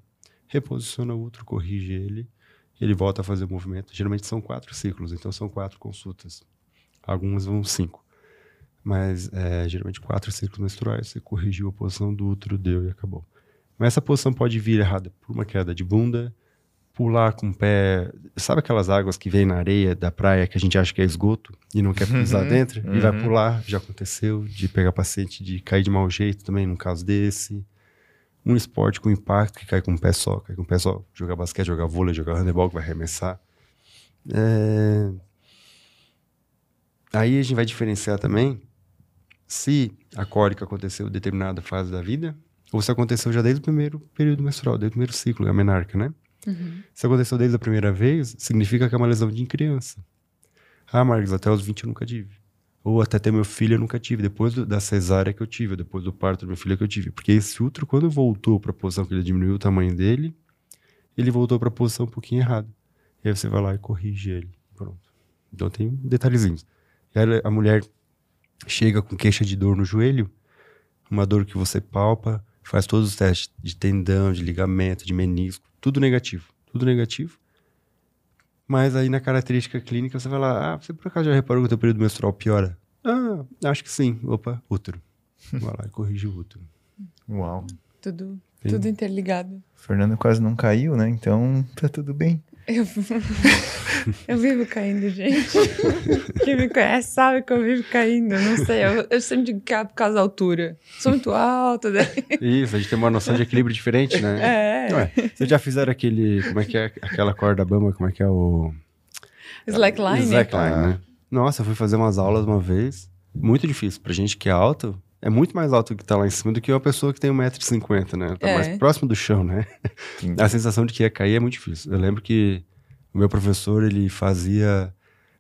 Reposiciona o útero, corrige ele, ele volta a fazer o movimento. Geralmente são quatro ciclos, então são quatro consultas. Algumas vão cinco. Mas é, geralmente quatro ciclos menstruais, você corrigiu a posição do útero, deu e acabou. Mas essa posição pode vir errada por uma queda de bunda, pular com o pé. Sabe aquelas águas que vêm na areia da praia que a gente acha que é esgoto e não quer pisar Uhum, dentro? E vai uhum. pular. Já aconteceu de pegar paciente de cair de mau jeito também, num caso desse. Um esporte com impacto que cai com o pé só, cai com o pé só. Jogar basquete, jogar vôlei, jogar handebol que vai arremessar. É... Aí a gente vai diferenciar também se a cólica aconteceu em determinada fase da vida ou se aconteceu já desde o primeiro período menstrual, desde o primeiro ciclo, a menarca, né? Uhum. Se aconteceu desde a primeira vez, significa que é uma lesão de criança. Ah, Marcos, até os 20 eu nunca tive. Ou até ter meu filho eu nunca tive. Depois do- da cesárea que eu tive, depois do parto do meu filho que eu tive. Porque esse útero, quando voltou para a posição que ele diminuiu o tamanho dele, ele voltou para a posição um pouquinho errada. E aí você vai lá e corrige ele. Pronto. Então tem detalhezinhos. E aí a mulher chega com queixa de dor no joelho, uma dor que você palpa, faz todos os testes de tendão, de ligamento, de menisco, tudo negativo, tudo negativo. Mas aí na característica clínica você vai lá, ah, você por acaso já reparou que o teu período menstrual piora? Ah, acho que sim. Opa, útero. [LAUGHS] Vai lá e corrige o útero. Uau. Tudo, tudo interligado. Fernando quase não caiu, né? Então tá tudo bem. Eu, [LAUGHS] eu vivo caindo, gente. Quem me conhece sabe que eu vivo caindo. Não sei, eu, eu sempre digo que é por causa da altura. Sou muito alta. Daí... Isso, a gente tem uma noção de equilíbrio diferente, né? É, Ué, vocês já fizeram aquele, como é que é aquela corda bamba, como é que é o... slackline. Slackline, né? Nossa, eu fui fazer umas aulas uma vez, muito difícil. Pra gente que é alto, é muito mais alto que tá lá em cima do que uma pessoa que tem 1,50m, né? Tá É. mais próximo do chão, né? Entendi. A sensação de que ia cair é muito difícil. Eu lembro que o meu professor, ele fazia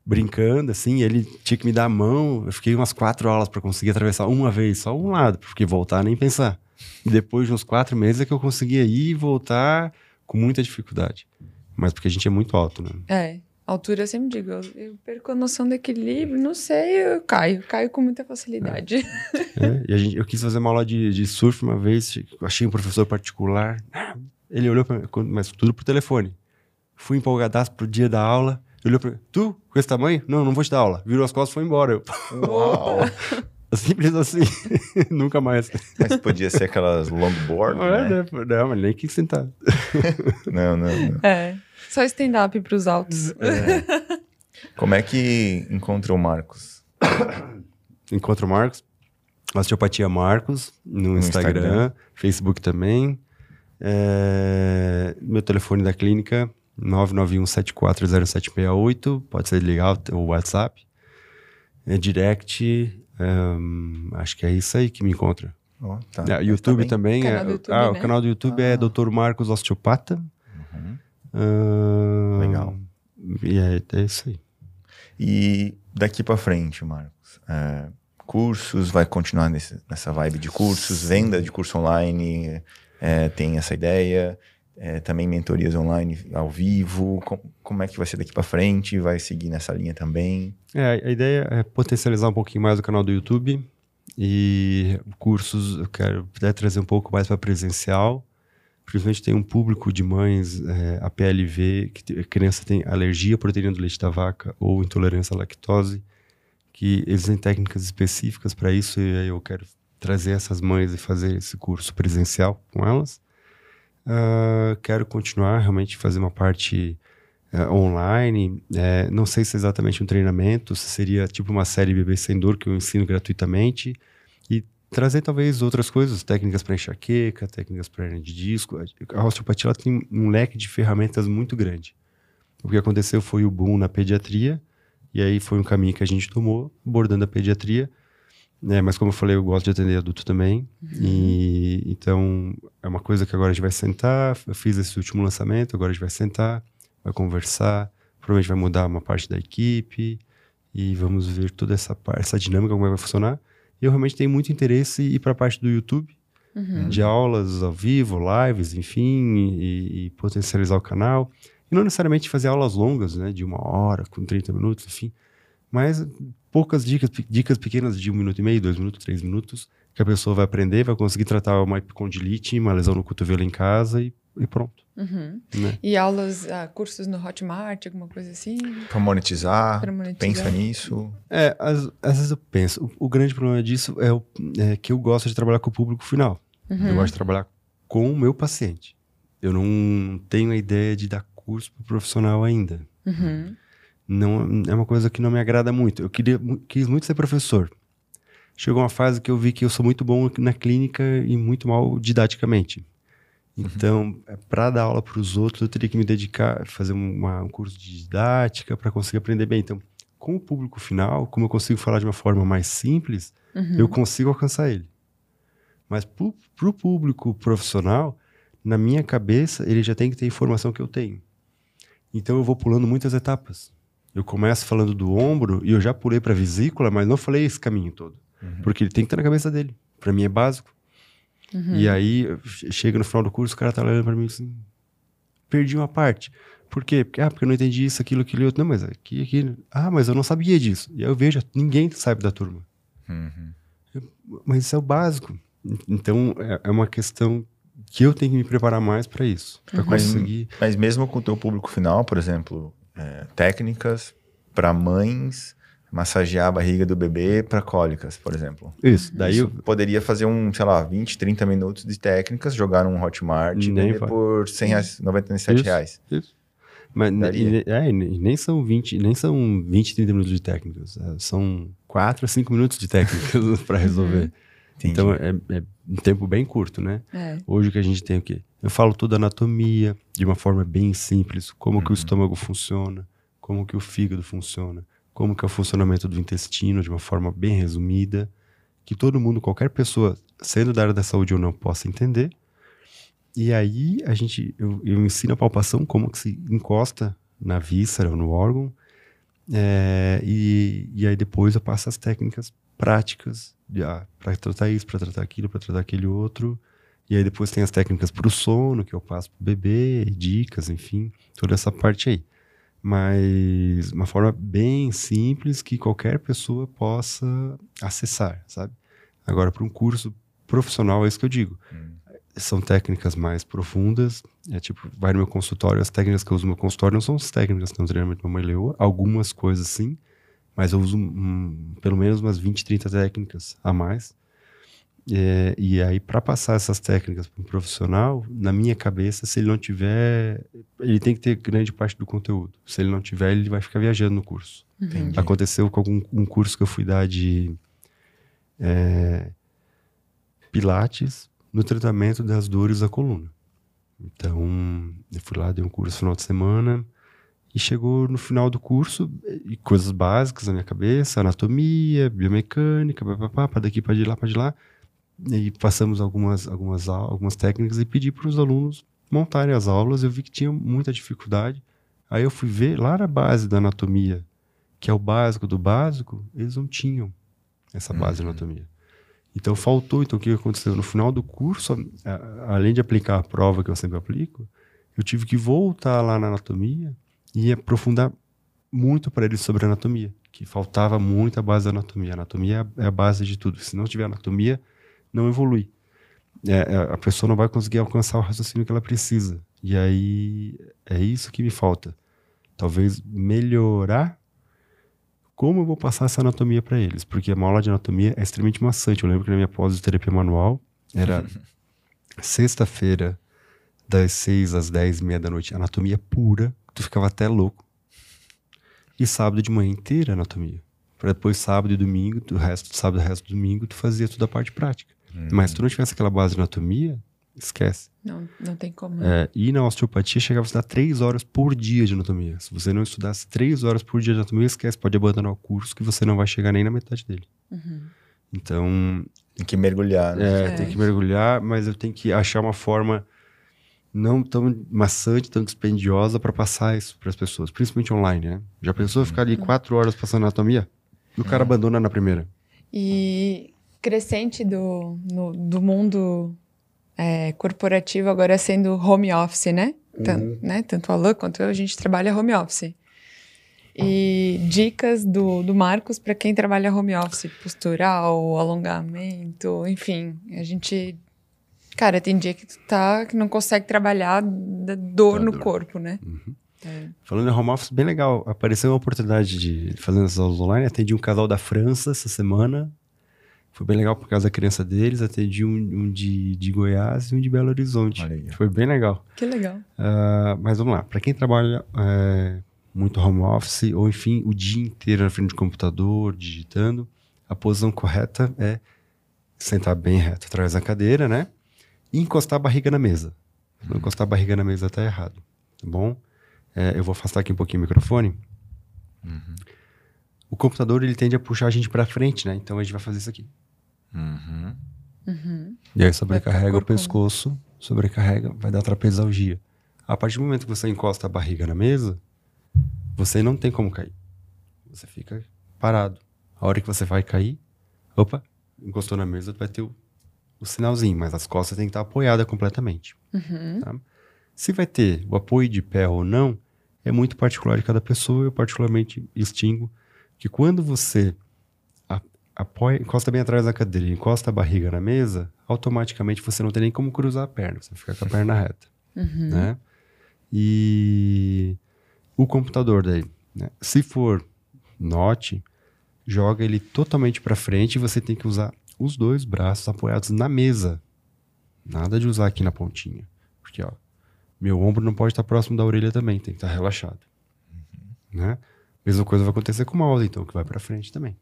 brincando, assim, ele tinha que me dar a mão. Eu fiquei umas quatro aulas para conseguir atravessar uma vez, só um lado, porque voltar nem pensar. E depois de uns quatro meses é que eu conseguia ir e voltar com muita dificuldade. Mas porque a gente é muito alto, né? É, altura eu sempre digo, eu, eu perco a noção do equilíbrio, não sei, eu caio, caio com muita facilidade. É, e a gente, eu quis fazer uma aula de, de surf uma vez, achei um professor particular. Ele olhou para mim, mas tudo por telefone. Fui empolgadaço pro dia da aula. Ele olhou pra mim, tu, com esse tamanho? Não, não vou te dar aula. Virou as costas e foi embora. Eu, Uau. [LAUGHS] simples assim. [LAUGHS] Nunca mais. Mas podia ser aquelas longboard, Não, é, né? né? não, mas nem quis sentar. [LAUGHS] Não, não, não. É, só stand-up pros altos. Como é que encontra o Marcos? Encontro o Marcos. Osteopatia Marcos no, Instagram, Instagram. Facebook também. É, meu telefone da clínica 991740768, pode ser ligar o WhatsApp. É direct, hum, acho que é isso aí que me encontra. Ó, tá. É, Mas YouTube tá também. Canal é, do YouTube, ah, né? o canal do YouTube é Ah. Dr. Marcos Osteopata. Hum, Legal. E é, é isso aí. E daqui pra frente, Marcos, é, cursos, vai continuar nesse- nessa vibe de cursos, venda de curso online, é, tem essa ideia, é, também mentorias online ao vivo, com- como é que vai ser daqui pra frente, vai seguir nessa linha também? É, a ideia é potencializar um pouquinho mais o canal do YouTube e cursos, eu quero até trazer um pouco mais para presencial. Principalmente tem um público de mães, é, a PLV, que a criança tem alergia à proteína do leite da vaca ou intolerância à lactose, que eles têm técnicas específicas para isso e aí eu quero trazer essas mães e fazer esse curso presencial com elas. Ah, quero continuar realmente fazer uma parte eh, online. eh, não sei se é exatamente um treinamento, se seria tipo uma série Bebê Sem Dor que eu ensino gratuitamente. Trazer talvez outras coisas, técnicas para enxaqueca, técnicas para hernia de disco. A osteopatia tem um leque de ferramentas muito grande. O que aconteceu foi o boom na pediatria, e aí foi um caminho que a gente tomou, abordando a pediatria. né? mas como eu falei, eu gosto de atender adulto também. E então é uma coisa que agora a gente vai sentar. Eu fiz esse último lançamento, agora a gente vai sentar, vai conversar, provavelmente vai mudar uma parte da equipe e vamos ver toda essa essa dinâmica como é vai funcionar. Eu realmente tenho muito interesse em ir para a parte do YouTube, Uhum. de aulas ao vivo, lives, enfim, e, e potencializar o canal. E não necessariamente fazer aulas longas, né, de uma hora, com 30 minutos, enfim, mas poucas dicas, dicas pequenas de um minuto e meio, dois minutos, três minutos, que a pessoa vai aprender, vai conseguir tratar uma epicondilite, uma lesão no cotovelo em casa e, e pronto. Uhum. Né? E aulas, ah, cursos no Hotmart, alguma coisa assim? Pra monetizar, monetizar. pensa nisso. É, às, às vezes eu penso, o, o grande problema disso é, o- é que eu gosto de trabalhar com o público final. Uhum. Eu gosto de trabalhar com o meu paciente. Eu não tenho a ideia de dar curso pro profissional ainda. Uhum. Não é uma coisa que não me agrada muito. Eu queria, quis muito ser professor. Chegou uma fase que eu vi que eu sou muito bom na clínica e muito mal didaticamente. Então, para dar aula para os outros, eu teria que me dedicar, fazer uma- um curso de didática para conseguir aprender bem. Então, com o público final, como eu consigo falar de uma forma mais simples, Uhum. eu consigo alcançar ele. Mas para o público profissional, na minha cabeça, ele já tem que ter a informação que eu tenho. Então eu vou pulando muitas etapas. Eu começo falando do ombro e eu já pulei para vesícula, mas não falei esse caminho todo. Porque ele tem que estar na cabeça dele. Para mim é básico. Uhum. E aí, che- chega no final do curso, o cara tá olhando para mim assim, perdi uma parte. Por quê? Porque, ah, porque eu não entendi isso, aquilo, aquilo, outro. Não, mas aqui, aqui. Ah, mas eu não sabia disso. E aí eu vejo, ninguém sabe da turma. Uhum. Mas isso é o básico. Então, é, é uma questão que eu tenho que me preparar mais para isso. Para Mas- conseguir. Mas mesmo com o teu público final, por exemplo, é, técnicas para mães massagear a barriga do bebê para cólicas, por exemplo. Isso. Daí Isso eu, poderia fazer um, sei lá, 20, 30 minutos de técnicas, jogar num Hotmart e vender por 100 reais, 97 Isso. reais. Isso. Mas e, é, ne- nem são 20, nem são 20, 30 minutos de técnicas. é, são 4 a 5 minutos de técnicas [LAUGHS] para resolver. Entendi. Então é, é um tempo bem curto, né? É. Hoje o que a gente tem o quê? Eu falo toda a anatomia de uma forma bem simples, como que o estômago funciona, como que o fígado funciona, como que é o funcionamento do intestino de uma forma bem resumida, que todo mundo, qualquer pessoa, sendo da área da saúde ou não, possa entender. E aí a gente, eu, eu ensino a palpação, como que se encosta na víscera ou no órgão, é, e, e aí depois eu passo as técnicas práticas para tratar isso, para tratar aquilo, para tratar aquele outro. E aí depois tem as técnicas para o sono, que eu passo pro bebê, dicas, enfim, toda essa parte aí. Mas uma forma bem simples que qualquer pessoa possa acessar, sabe? Agora, para um curso profissional, é isso que eu digo. São técnicas mais profundas. É tipo, vai no meu consultório, as técnicas que eu uso no meu consultório não são as técnicas que estão treinamento da Mamãe Leoa, algumas coisas sim, mas eu uso hum, pelo menos umas 20, 30 técnicas a mais. É, e aí, para passar essas técnicas para um profissional, na minha cabeça, se ele não tiver. Ele tem que ter grande parte do conteúdo. Se ele não tiver, ele vai ficar viajando no curso. Entendi. Aconteceu com algum um curso que eu fui dar de é, Pilates no tratamento das dores da coluna. Então, eu fui lá, dei um curso no final de semana e chegou no final do curso e coisas básicas na minha cabeça, anatomia, biomecânica, para daqui, para de lá, para de lá. E passamos algumas, algumas, algumas técnicas e pedi para os alunos montarem as aulas. Eu vi que tinha muita dificuldade. Aí eu fui ver lá na base da anatomia, que é o básico do básico, eles não tinham essa base de anatomia. Então faltou. Então o que aconteceu? No final do curso, a- além de aplicar a prova que eu sempre aplico, eu tive que voltar lá na anatomia e aprofundar muito para eles sobre anatomia, que faltava muito a base da anatomia. A anatomia é a- é a base de tudo. Se não tiver anatomia, não evolui. É, é, a pessoa não vai conseguir alcançar o raciocínio que ela precisa. E aí é isso que me falta. Talvez melhorar como eu vou passar essa anatomia para eles, porque uma aula de anatomia é extremamente maçante. Eu lembro que na minha pós de terapia manual era [LAUGHS] sexta-feira das seis às dez e meia da noite, anatomia pura, tu ficava até louco. E sábado de manhã inteira anatomia. Para depois sábado e domingo, o resto sábado e resto do domingo tu fazia toda a parte prática. Mas se tu não tivesse aquela base de anatomia, esquece. Não, não tem como. É, e na osteopatia chegava a estudar três horas por dia de anatomia. Se você não estudasse três horas por dia de anatomia, esquece, pode abandonar o curso que você não vai chegar nem na metade dele. Uhum. Então, Tem que mergulhar, né? é, É. tem que mergulhar, mas eu tenho que achar uma forma não tão maçante, tão dispendiosa para passar isso para as pessoas, principalmente online, né? Já pensou ficar ali quatro horas passando anatomia? E o cara abandona na primeira. E crescente do, no- do mundo é, corporativo agora sendo home office, né? Tan- Uhum. né? Tanto a quanto eu, a gente trabalha home office. E dicas do, do Marcos para quem trabalha home office, postural, alongamento, enfim. A gente. Cara, tem dia que tu tá, que não consegue trabalhar da dor Da no dor. corpo, né? É. Falando em home office, bem legal. Apareceu uma oportunidade de fazendo essas aulas online. Atendi um casal da França essa semana. Foi bem legal por causa da criança deles. Atendi um, um de, de Goiás e um de Belo Horizonte. Foi bem legal. Que legal. Ah, mas vamos lá. Para quem trabalha é, muito home office, ou enfim, o dia inteiro na frente do computador, digitando, a posição correta é sentar bem reto atrás da cadeira, né? E encostar a barriga na mesa. Não encostar a barriga na mesa tá errado, tá bom? É, eu vou afastar aqui um pouquinho o microfone. O computador, ele tende a puxar a gente para frente, né? Então a gente vai fazer isso aqui. Uhum. Uhum. E aí sobrecarrega o pescoço, sobrecarrega, vai dar trapesalgia. A partir do momento que você encosta a barriga na mesa, você não tem como cair. Você fica parado. A hora que você vai cair, opa, encostou na mesa, vai ter o, o sinalzinho, mas as costas têm que estar apoiadas completamente. Uhum. tá? Se vai ter o apoio de pé ou não, é muito particular de cada pessoa. Eu particularmente distingo que quando você apoia, encosta bem atrás da cadeira, e encosta a barriga na mesa, automaticamente você não tem nem como cruzar a perna, você fica com a perna reta, Uhum. né? E o computador daí, né? se for note, joga ele totalmente para frente e você tem que usar os dois braços apoiados na mesa. Nada de usar aqui na pontinha. Porque, ó, meu ombro não pode estar próximo da orelha também, tem que estar relaxado. Né? Mesma coisa vai acontecer com o mouse, então, que vai para frente também.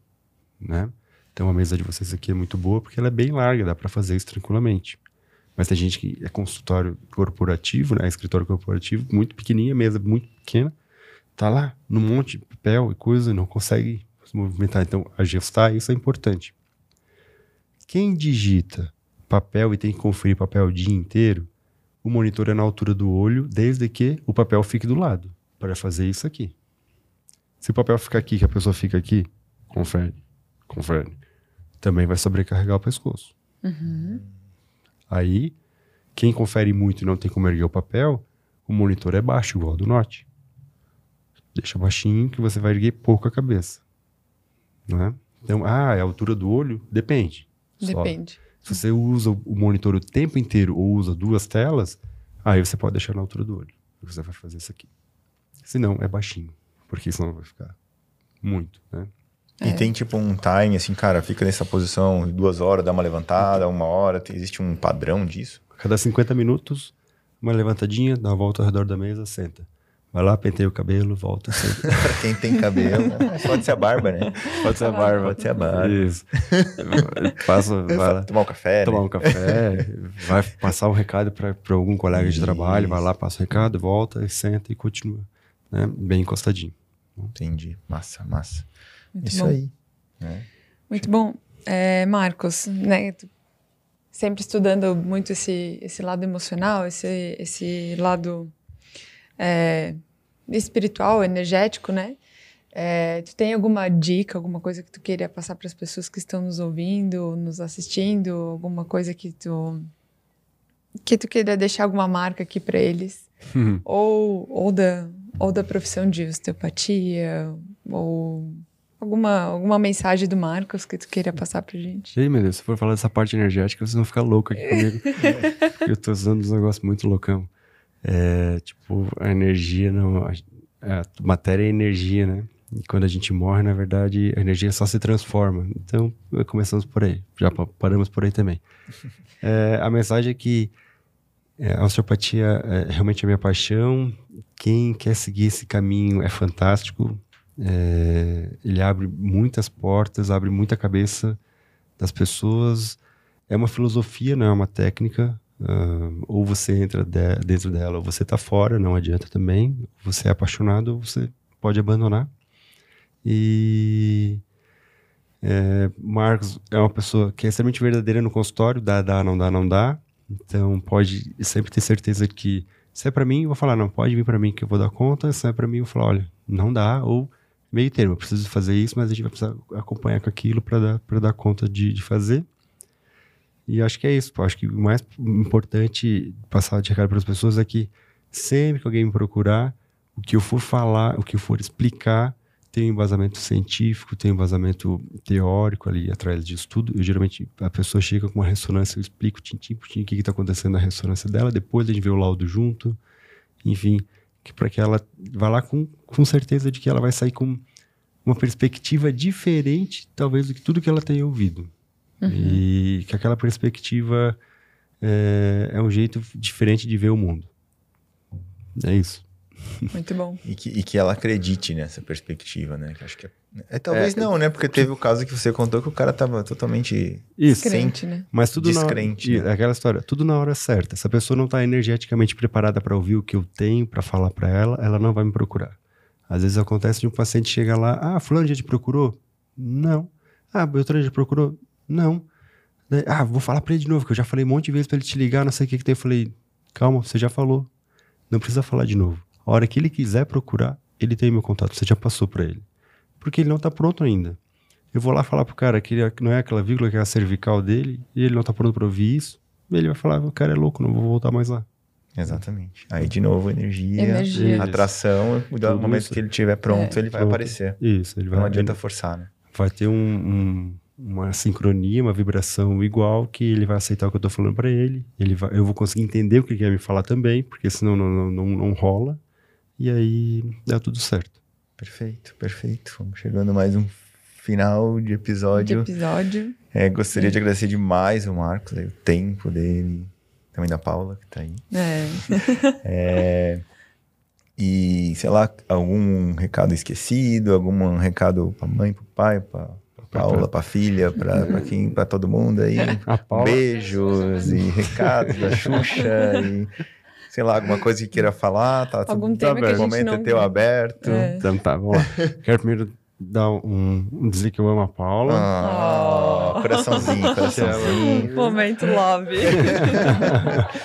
Né? Então, a mesa de vocês aqui é muito boa porque ela é bem larga, dá para fazer isso tranquilamente. Mas tem gente que é consultório corporativo, né? Escritório corporativo, muito pequenininha, mesa muito pequena. Tá lá, num monte de papel e coisa, não consegue se movimentar. Então, ajustar isso é importante. Quem digita papel e tem que conferir papel o dia inteiro, o monitor é na altura do olho, desde que o papel fique do lado, para fazer isso aqui. Se o papel ficar aqui, que a pessoa fica aqui, confere, confere. Também vai sobrecarregar o pescoço. Uhum. Aí, quem confere muito e não tem como erguer o papel, o monitor é baixo, igual ao do Note. Deixa baixinho que você vai erguer pouco a cabeça. Né? Então, ah, é a altura do olho? Depende. Só. Depende. Se você usa o o monitor o tempo inteiro ou usa duas telas, aí você pode deixar na altura do olho. Você vai fazer isso aqui. Se não, é baixinho. Porque senão vai ficar muito, né? E tem tipo um time, assim, cara, fica nessa posição duas horas, dá uma levantada, uma hora. tem- existe um padrão disso? A cada 50 minutos, uma levantadinha, dá uma volta ao redor da mesa, senta. Vai lá, penteia o cabelo, volta, senta. [LAUGHS] pra quem tem cabelo. [LAUGHS] Pode ser a barba, né? Pode ser a barba. Pode ser a barba. Isso. Passa, [LAUGHS] vai lá, Tomar um café, tomar né? um café, vai passar um recado para algum colega de trabalho, vai lá, passa o recado, volta, e senta e continua. Né? Bem encostadinho. Entendi. Massa, massa. Muito Isso bom. aí. né? Muito bom. É, Marcos, né? Sempre estudando muito esse, esse lado emocional, esse, esse lado é, espiritual, energético, né? É, tu tem alguma dica, alguma coisa que tu queria passar para as pessoas que estão nos ouvindo, nos assistindo, alguma coisa que tu que tu queira deixar alguma marca aqui para eles, ou, ou da ou da profissão de osteopatia, ou alguma alguma mensagem do Marcos que tu queira passar pra gente? Ei, meu Deus, se for falar dessa parte energética, vocês vão ficar loucos aqui comigo. [LAUGHS] Eu tô usando uns negócios muito loucão. É, tipo, a energia não. A, a matéria é energia, né? E quando a gente morre, na verdade, a energia só se transforma. Então, começamos por aí. Já pa- paramos por aí também. [LAUGHS] É, a mensagem é que é, a osteopatia é realmente a minha paixão. Quem quer seguir esse caminho é fantástico. É, ele abre muitas portas, abre muita cabeça das pessoas. É uma filosofia, não é uma técnica. Ah, ou você entra de- dentro dela, ou você está fora, não adianta também. Você é apaixonado, ou você pode abandonar. E é, Marcos é uma pessoa que é extremamente verdadeira no consultório, dá, dá, não dá, não dá. Então, pode sempre ter certeza que se é para mim, eu vou falar, não, pode vir para mim que eu vou dar conta. Se é para mim, eu vou falar, olha, não dá, ou meio termo, eu preciso fazer isso, mas a gente vai precisar acompanhar com aquilo para dar, dar conta de, de fazer. E acho que é isso. Acho que o mais importante passar de recado para as pessoas é que sempre que alguém me procurar, o que eu for falar, o que eu for explicar, tem um embasamento científico, tem um embasamento teórico ali atrás disso tudo. Eu geralmente a pessoa chega com uma ressonância, eu explico tintim por tintim o que está acontecendo na ressonância dela, depois a gente vê o laudo junto, enfim, para que ela vá lá com, com certeza de que ela vai sair com uma perspectiva diferente, talvez, do que tudo que ela tenha ouvido. E que aquela perspectiva é, é um jeito diferente de ver o mundo. É isso. Muito bom. E que, e que ela acredite nessa perspectiva, né? Que acho que é, é, talvez não, né? Porque teve o caso que você contou que o cara tava totalmente Isso. Crente, né? Mas tudo Descrente, na hora, né? é aquela história, tudo na hora certa. Se a pessoa não está energeticamente preparada para ouvir o que eu tenho para falar para ela, ela não vai me procurar. Às vezes acontece de um paciente chegar lá, ah, fulano já te procurou? Não. Ah, Beltrano já te procurou? Não. Ah, vou falar para ele de novo, que eu já falei um monte de vezes para ele te ligar, não sei o que que tem. Eu falei, calma, você já falou. Não precisa falar de novo. A hora que ele quiser procurar, ele tem meu contato, você já passou para ele. Porque ele não está pronto ainda. Eu vou lá falar pro cara que ele- que não é aquela vírgula que é a cervical dele, e ele não tá pronto pra ouvir isso, ele vai falar, o cara é louco, não vou voltar mais lá. Exatamente. Aí, de novo, energia, Energia. atração. No momento isso. que ele estiver pronto, ele vai Pronto. aparecer. Isso, ele vai, Não adianta forçar, né? vai ter um, um- uma sincronia, uma vibração igual, que ele vai aceitar o que eu tô falando pra ele, ele vai, eu vou conseguir entender o que ele quer me falar também, porque senão não, não, não, não rola, e aí dá tudo certo. Perfeito, perfeito. Vamos chegando a mais um final de De episódio. episódio. É, gostaria de agradecer demais o Marcos, aí, o tempo dele, também da Paula, que tá aí. É. [LAUGHS] É, e, sei lá, algum recado esquecido, algum recado pra mãe, pro pai, pra, pra Paula, pra filha, pra, pra quem, pra todo mundo aí. [LAUGHS] A Paula, Beijos e recados da Xuxa e, sei lá, alguma coisa que queira falar, tá Algum tudo, tema que a o gente momento não é teu aberto. É. então tá, vamos lá. Quero primeiro dar um, um dizer que eu amo a Paula. Ah, Oh. coraçãozinho, [LAUGHS] coraçãozinho. Momento love. [LAUGHS]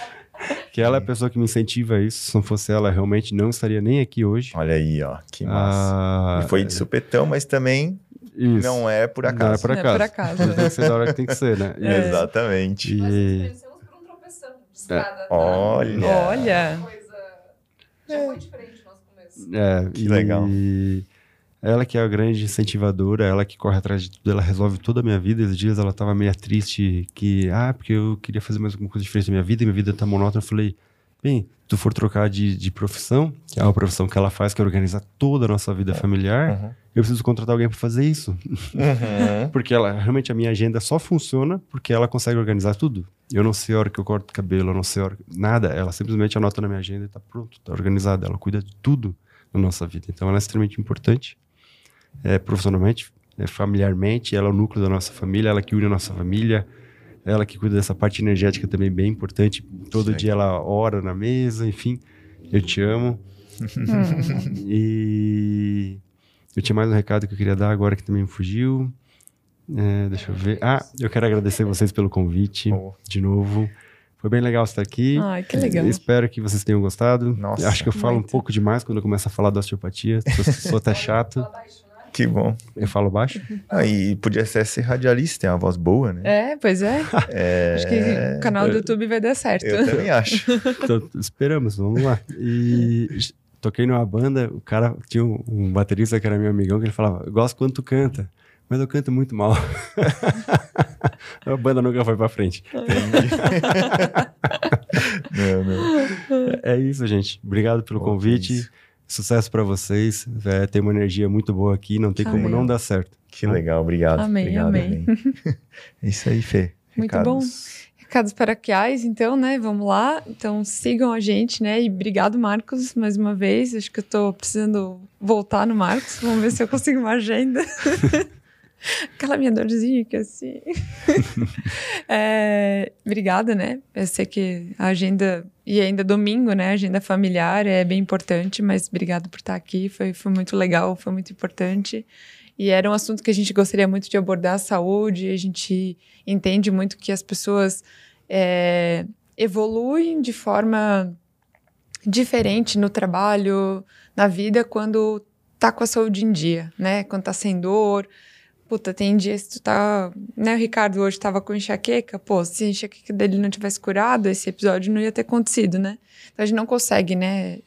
Que ela é a pessoa que me incentiva a isso. Se não fosse ela, realmente não estaria nem aqui hoje. Olha aí, ó, que massa. Ah, e foi de supetão, mas também isso. não é por Não é acaso. por Não é acaso. por acaso. Tem que ser da hora que tem que ser, né? É. [LAUGHS] Exatamente. E, de escada. tá? Olha. Olha. Coisa... Já foi diferente no nosso começo. é, Que e legal. Ela que é a grande incentivadora, ela que corre atrás de tudo, ela resolve toda a minha vida. Esses dias ela tava meio triste, que, ah, porque eu queria fazer mais alguma coisa diferente na minha vida, e minha vida tá monótona. Eu falei, bem, se tu for trocar de, de profissão, que é uma profissão que ela faz, que é organizar toda a nossa vida familiar, Uhum. eu preciso contratar alguém para fazer isso. Uhum. [LAUGHS] Porque ela, realmente a minha agenda só funciona porque ela consegue organizar tudo. Eu não sei a hora que eu corto cabelo, eu não sei a hora, nada. Ela simplesmente anota na minha agenda e tá pronto, tá organizada. Ela cuida de tudo na nossa vida. Então ela é extremamente importante, é, profissionalmente, é, familiarmente. Ela é o núcleo da nossa família, ela que une a nossa família. Ela que cuida dessa parte energética também bem importante. Todo dia ela ora na mesa, enfim. Eu te amo. [LAUGHS] E eu tinha mais um recado que eu queria dar agora que também me fugiu. É, deixa eu ver. Ah, eu quero agradecer vocês pelo convite Oh. de novo. Foi bem legal estar aqui. Ai, que legal. Espero que vocês tenham gostado. Nossa, Eu acho que eu falo muito. um pouco demais quando eu começo a falar da osteopatia. Sou, sou até chato. Que bom. Eu falo baixo. [LAUGHS] Ah, e podia ser, ser radialista, tem uma voz boa, né? É, pois é. [LAUGHS] É, Acho que o canal do YouTube vai dar certo. Eu também acho. [LAUGHS] Então, esperamos, vamos lá. E toquei numa banda, o cara tinha um, um baterista que era meu amigão, que ele falava, eu gosto quando tu canta, mas eu canto muito mal. a banda nunca foi pra frente. não, não. É isso, gente. Obrigado pelo Pô, convite. isso. Sucesso pra vocês. É, tem uma energia muito boa aqui, não tem como Amém. não dar certo. Que legal, obrigado. Amém, obrigado, amém. [LAUGHS] É isso aí, Fê. Muito Recados. Recados paroquiais, então, né? Vamos lá. Então, sigam a gente, né? E obrigado, Marcos, mais uma vez. Acho que eu tô precisando voltar no Marcos. Vamos ver se eu consigo uma agenda. [LAUGHS] [LAUGHS] Aquela minha dorzinha que assim. [LAUGHS] é, obrigada, né? Eu sei que a agenda, e ainda domingo, né? A agenda familiar é bem importante, mas obrigado por estar aqui. Foi, foi muito legal, foi muito importante. E era um assunto que a gente gostaria muito de abordar a saúde. A gente entende muito que as pessoas. é, evoluem de forma diferente no trabalho, na vida, quando tá com a saúde em dia, né? Quando tá sem dor. Puta, tem dias que tu tá. Né, o Ricardo hoje tava com enxaqueca. Pô, se a enxaqueca dele não tivesse curado, esse episódio não ia ter acontecido, né? Então a gente não consegue, né?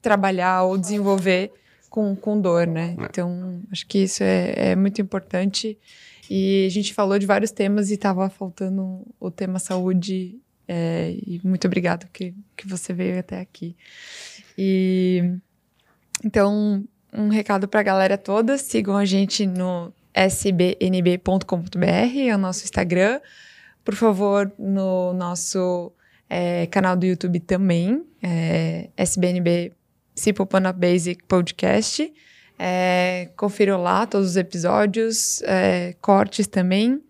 Trabalhar ou desenvolver com, com dor, né? É. Então, acho que isso é, é muito importante. E a gente falou de vários temas e tava faltando o tema saúde. é, e muito obrigado que, que você veio até aqui. E então, um recado para a galera toda: sigam a gente no sbnb.com.br, é o nosso Instagram. Por favor, no nosso é, canal do YouTube também, é, SBNB Simple Up Basic Podcast. É, lá todos os episódios, é, cortes também.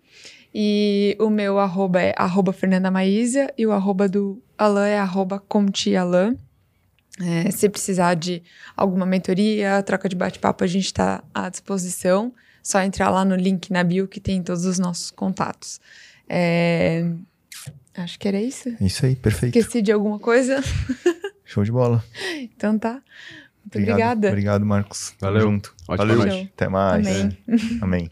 E o meu arroba é arroba Fernanda Maísa e o arroba do Alan é arroba Conti Alan. É, se precisar de alguma mentoria, troca de bate-papo, a gente está à disposição. Só entrar lá no link na bio que tem todos os nossos contatos. É, acho que era isso. É isso aí, perfeito. Esqueci de alguma coisa? [LAUGHS] Show de bola. Então tá. Muito Obrigado, obrigada. Obrigado, Marcos. Tamo Valeu. junto. Ótima Valeu. Até mais. Amém. Amém.